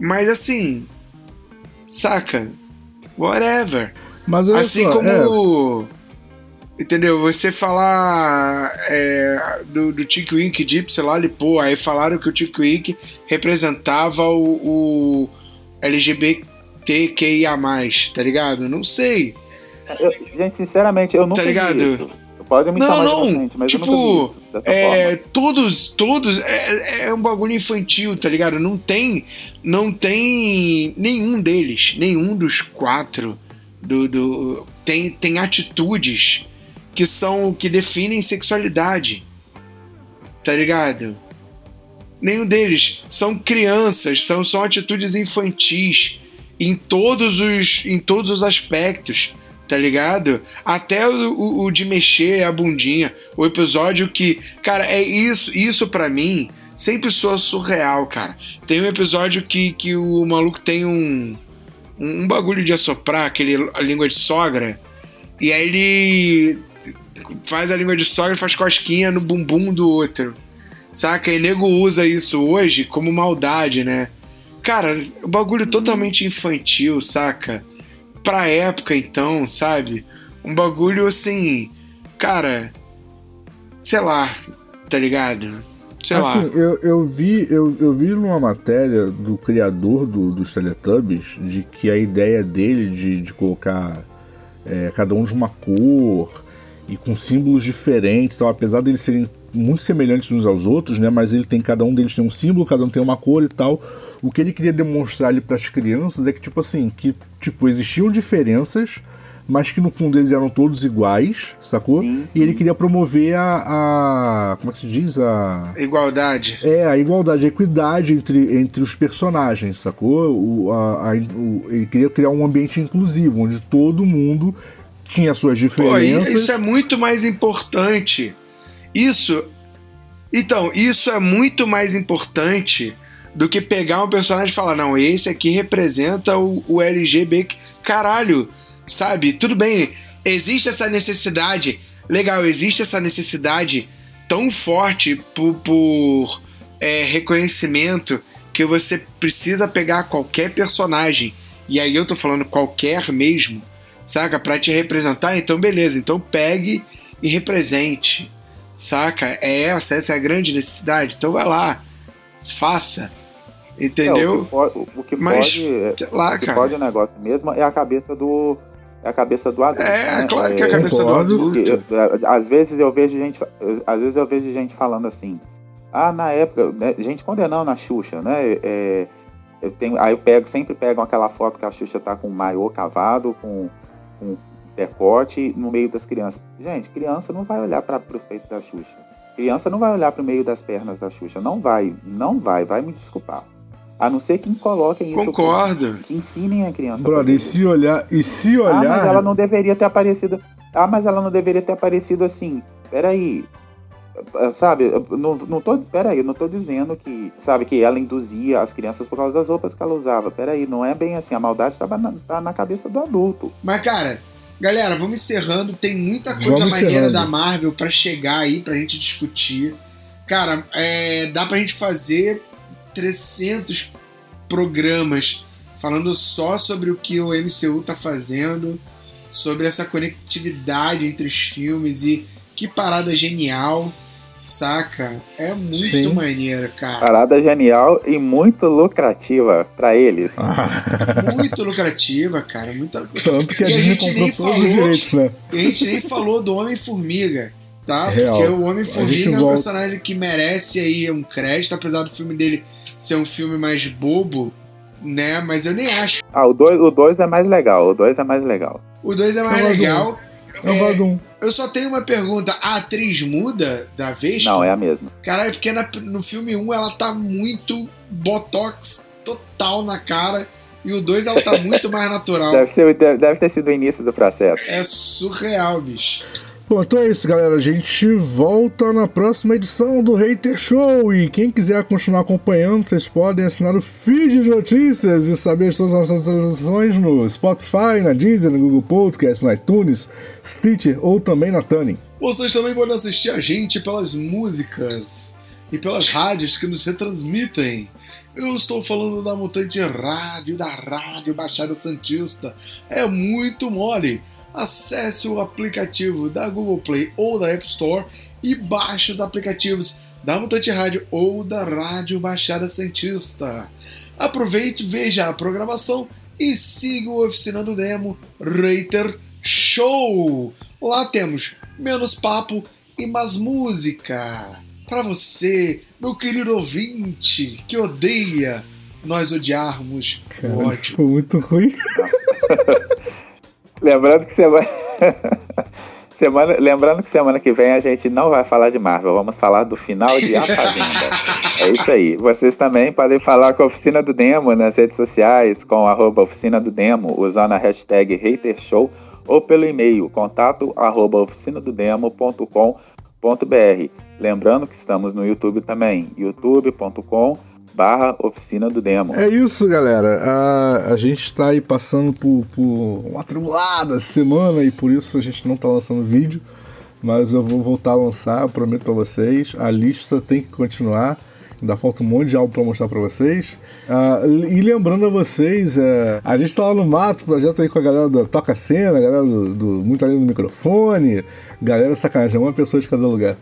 Mas assim, saca? Whatever. Mas Assim só, é, como. Entendeu? Você falar é, do, do Tiki Wink Gypsy lá, ele, pô, aí falaram que o Tiki Wink representava o, o LGBTQIA, tá ligado? Não sei. Eu- gente, sinceramente, eu nunca Tá ligado? vi isso. Podem me Não, chamar não, de frente, mas tipo, eu nunca vi isso dessa É, forma. todos, todos, é, é um bagulho infantil, tá ligado? Não tem, não tem nenhum deles, nenhum dos quatro do, do tem, tem atitudes que são, que definem sexualidade, tá ligado? Nenhum deles são crianças, são, são atitudes infantis em todos os, em todos os aspectos, tá ligado? Até o, o, o de mexer a bundinha, o episódio que, cara, é isso, isso para mim sempre soa surreal, cara. Tem um episódio que, que o maluco tem um, um, um bagulho de assoprar, aquele a língua de sogra, e aí ele faz a língua de sogra e faz cosquinha no bumbum do outro. Saca? E nego usa isso hoje como maldade, né? Cara, o bagulho totalmente infantil, saca? Pra época, então, sabe? Um bagulho assim. Cara. Sei lá, tá ligado? Sei lá. Assim, eu, eu vi eu, eu vi numa matéria do criador do, dos Teletubbies de que a ideia dele de, de colocar é, cada um de uma cor e com símbolos diferentes, tal, apesar deles serem muito semelhantes uns aos outros, né? Mas ele tem cada um deles tem um símbolo, cada um tem uma cor e tal. O que ele queria demonstrar ali para as crianças é que tipo assim, que tipo existiam diferenças, mas que no fundo eles eram todos iguais, sacou? Sim, E ele queria promover a, a como é que se diz a Igualdade. é, a igualdade, a equidade entre, entre os personagens, sacou? O, a, a- o- ele queria criar um ambiente inclusivo, onde todo mundo tinha suas Pô, diferenças. isso é muito mais importante. Isso. Então, isso é muito mais importante do que pegar um personagem e falar, não, esse aqui representa o, o LGB. Caralho, sabe? Tudo bem, existe essa necessidade. Legal, existe essa necessidade tão forte por, por é, reconhecimento que você precisa pegar qualquer personagem. E aí eu tô falando qualquer mesmo, saca? Pra te representar, então beleza, então pegue e represente, saca? É essa, essa é a grande necessidade. Então vai lá, faça, É, o entendeu? que pode, o que Mas, pode, é- lá, o que cara. pode o negócio mesmo é a cabeça do é a cabeça do adulto. É, né? claro que é a cabeça do concordo. adulto. Eu- às vezes eu vejo gente, às vezes eu vejo gente falando assim, ah, na época, né, gente condenando a Xuxa, né? é, eu tenho, aí eu pego, sempre pegam aquela foto que a Xuxa tá com um maiô cavado, com, com decote no meio das crianças. Gente, criança não vai olhar para os peitos da Xuxa. Criança não vai olhar para o meio das pernas da Xuxa. Não vai, não vai, vai me desculpar. A não ser que coloquem isso. Concordo. Que ensinem a criança. Brother, e se olhar, e se ah, olhar, mas ela não deveria ter aparecido. Ah, mas ela não deveria ter aparecido assim. Peraí. Ah, Sabe, não, não tô. Peraí, eu não tô dizendo que. Sabe, que ela induzia as crianças por causa das roupas que ela usava. Peraí, não é bem assim. A maldade tava na, tá na cabeça do adulto. Mas, cara, galera, vamos encerrando. Tem muita coisa Vamos maneira da Marvel pra chegar aí, pra gente discutir. Cara, é, dá pra gente fazer 300 programas falando só sobre o que o MCU tá fazendo, sobre essa conectividade entre os filmes e que parada genial, saca? É muito Sim. maneiro, cara. Parada genial e muito lucrativa pra eles. Muito lucrativa, cara. Muito... Tanto que a E a Disney gente nem comprou todos os falou- direitos, né? E a gente nem falou do Homem-Formiga, tá? Real. Porque o Homem-Formiga é um volta. personagem que merece aí um crédito, apesar do filme dele ser um filme mais bobo, né? Mas eu nem acho. Ah, o 2 o dois é mais legal. O 2 é mais legal. O 2 é mais Eu gosto do legal. É um É, vagão. Eu só tenho uma pergunta. A atriz muda da vez? Não, é a mesma. Caralho, porque na- no filme 1 ela tá muito botox total na cara. E o 2 ela tá muito mais natural. Deve, ser, deve, deve ter sido o início do processo. É surreal, bicho. Bom, então é isso, galera. A gente volta na próxima edição do Hater Show. E quem quiser continuar acompanhando, vocês podem assinar o feed de notícias e saber todas as nossas atualizações no Spotify, na Deezer, no Google Podcast, no iTunes, Stitcher ou também na Tuning. Vocês também podem assistir a gente pelas músicas e pelas rádios que nos retransmitem. Eu estou falando da Mutante Rádio, da Rádio Baixada Santista. É muito mole. Acesse o aplicativo da Google Play ou da App Store e baixe os aplicativos da Mutante Rádio ou da Rádio Baixada Santista. Aproveite, veja a programação e siga o Oficina do Demo Reiter Show. Lá temos menos papo e mais música. Para você, meu querido ouvinte, que odeia nós odiarmos o Cara, ódio. ficou muito ruim. Lembrando que semana... semana. Lembrando que semana que vem a gente não vai falar de Marvel, vamos falar do final de A Fazenda. É isso aí. Vocês também podem falar com a Oficina do Demo nas redes sociais, com arroba Oficina do Demo, usando a hashtag HaterShow ou pelo e-mail contato arroba oficinadodemo.com.br. Lembrando que estamos no YouTube também, youtube.com barra Oficina do Demo. É isso, galera. A, a gente tá aí passando por, por uma tribulada semana e por isso a gente não tá lançando vídeo. Mas eu vou voltar a lançar, prometo pra vocês. A lista tem que continuar. Ainda falta um monte de álbum pra mostrar pra vocês. Ah, e lembrando a vocês, é, a gente tá lá no Mato, projeto aí com a galera do Toca Cena, a galera do, do Muito Além do Microfone, galera sacanagem, uma pessoa de cada lugar.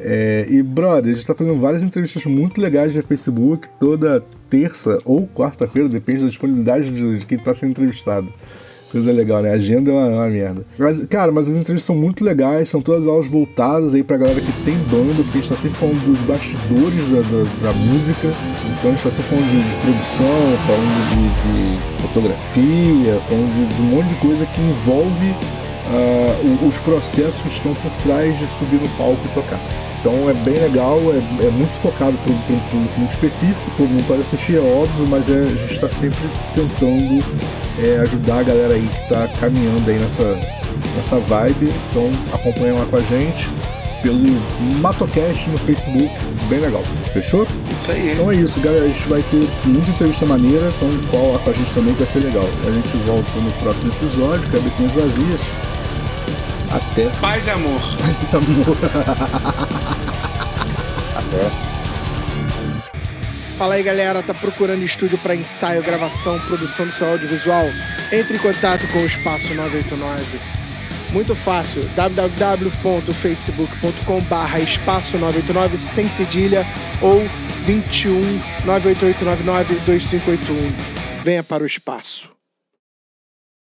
É, e, brother, a gente tá fazendo várias entrevistas muito legais no Facebook, toda terça ou quarta-feira, depende da disponibilidade de, quem tá sendo entrevistado. Coisa legal, né? A agenda é uma, uma merda. Mas, cara, mas as entrevistas são muito legais, são todas aulas voltadas aí pra galera que tem banda, porque a gente tá sempre falando dos bastidores da, da, da música. Então a gente tá sempre falando de, de produção, falando de, de fotografia, falando de, de um monte de coisa que envolve o- os processos que estão por trás de subir no palco e tocar. Então é bem legal, é, é muito focado para um público muito específico, todo mundo pode assistir, é óbvio, mas é, a gente está sempre tentando é, ajudar a galera aí que está caminhando aí nessa, nessa vibe. Então acompanha lá com a gente pelo Matocast no Facebook, bem legal. Fechou? Isso aí? Então é isso, galera. A gente vai ter muita entrevista maneira, então cola lá com a gente também que vai ser legal. A gente volta no próximo episódio, cabecinhas vazias. Até Paz e amor. mais amor. Até. Fala aí galera, tá procurando estúdio para ensaio, gravação, produção do seu audiovisual? Entre em contato com o Espaço 989. Muito fácil, www.facebook.com barra espaço 989 sem cedilha ou 21 98899 2581. Venha para o espaço.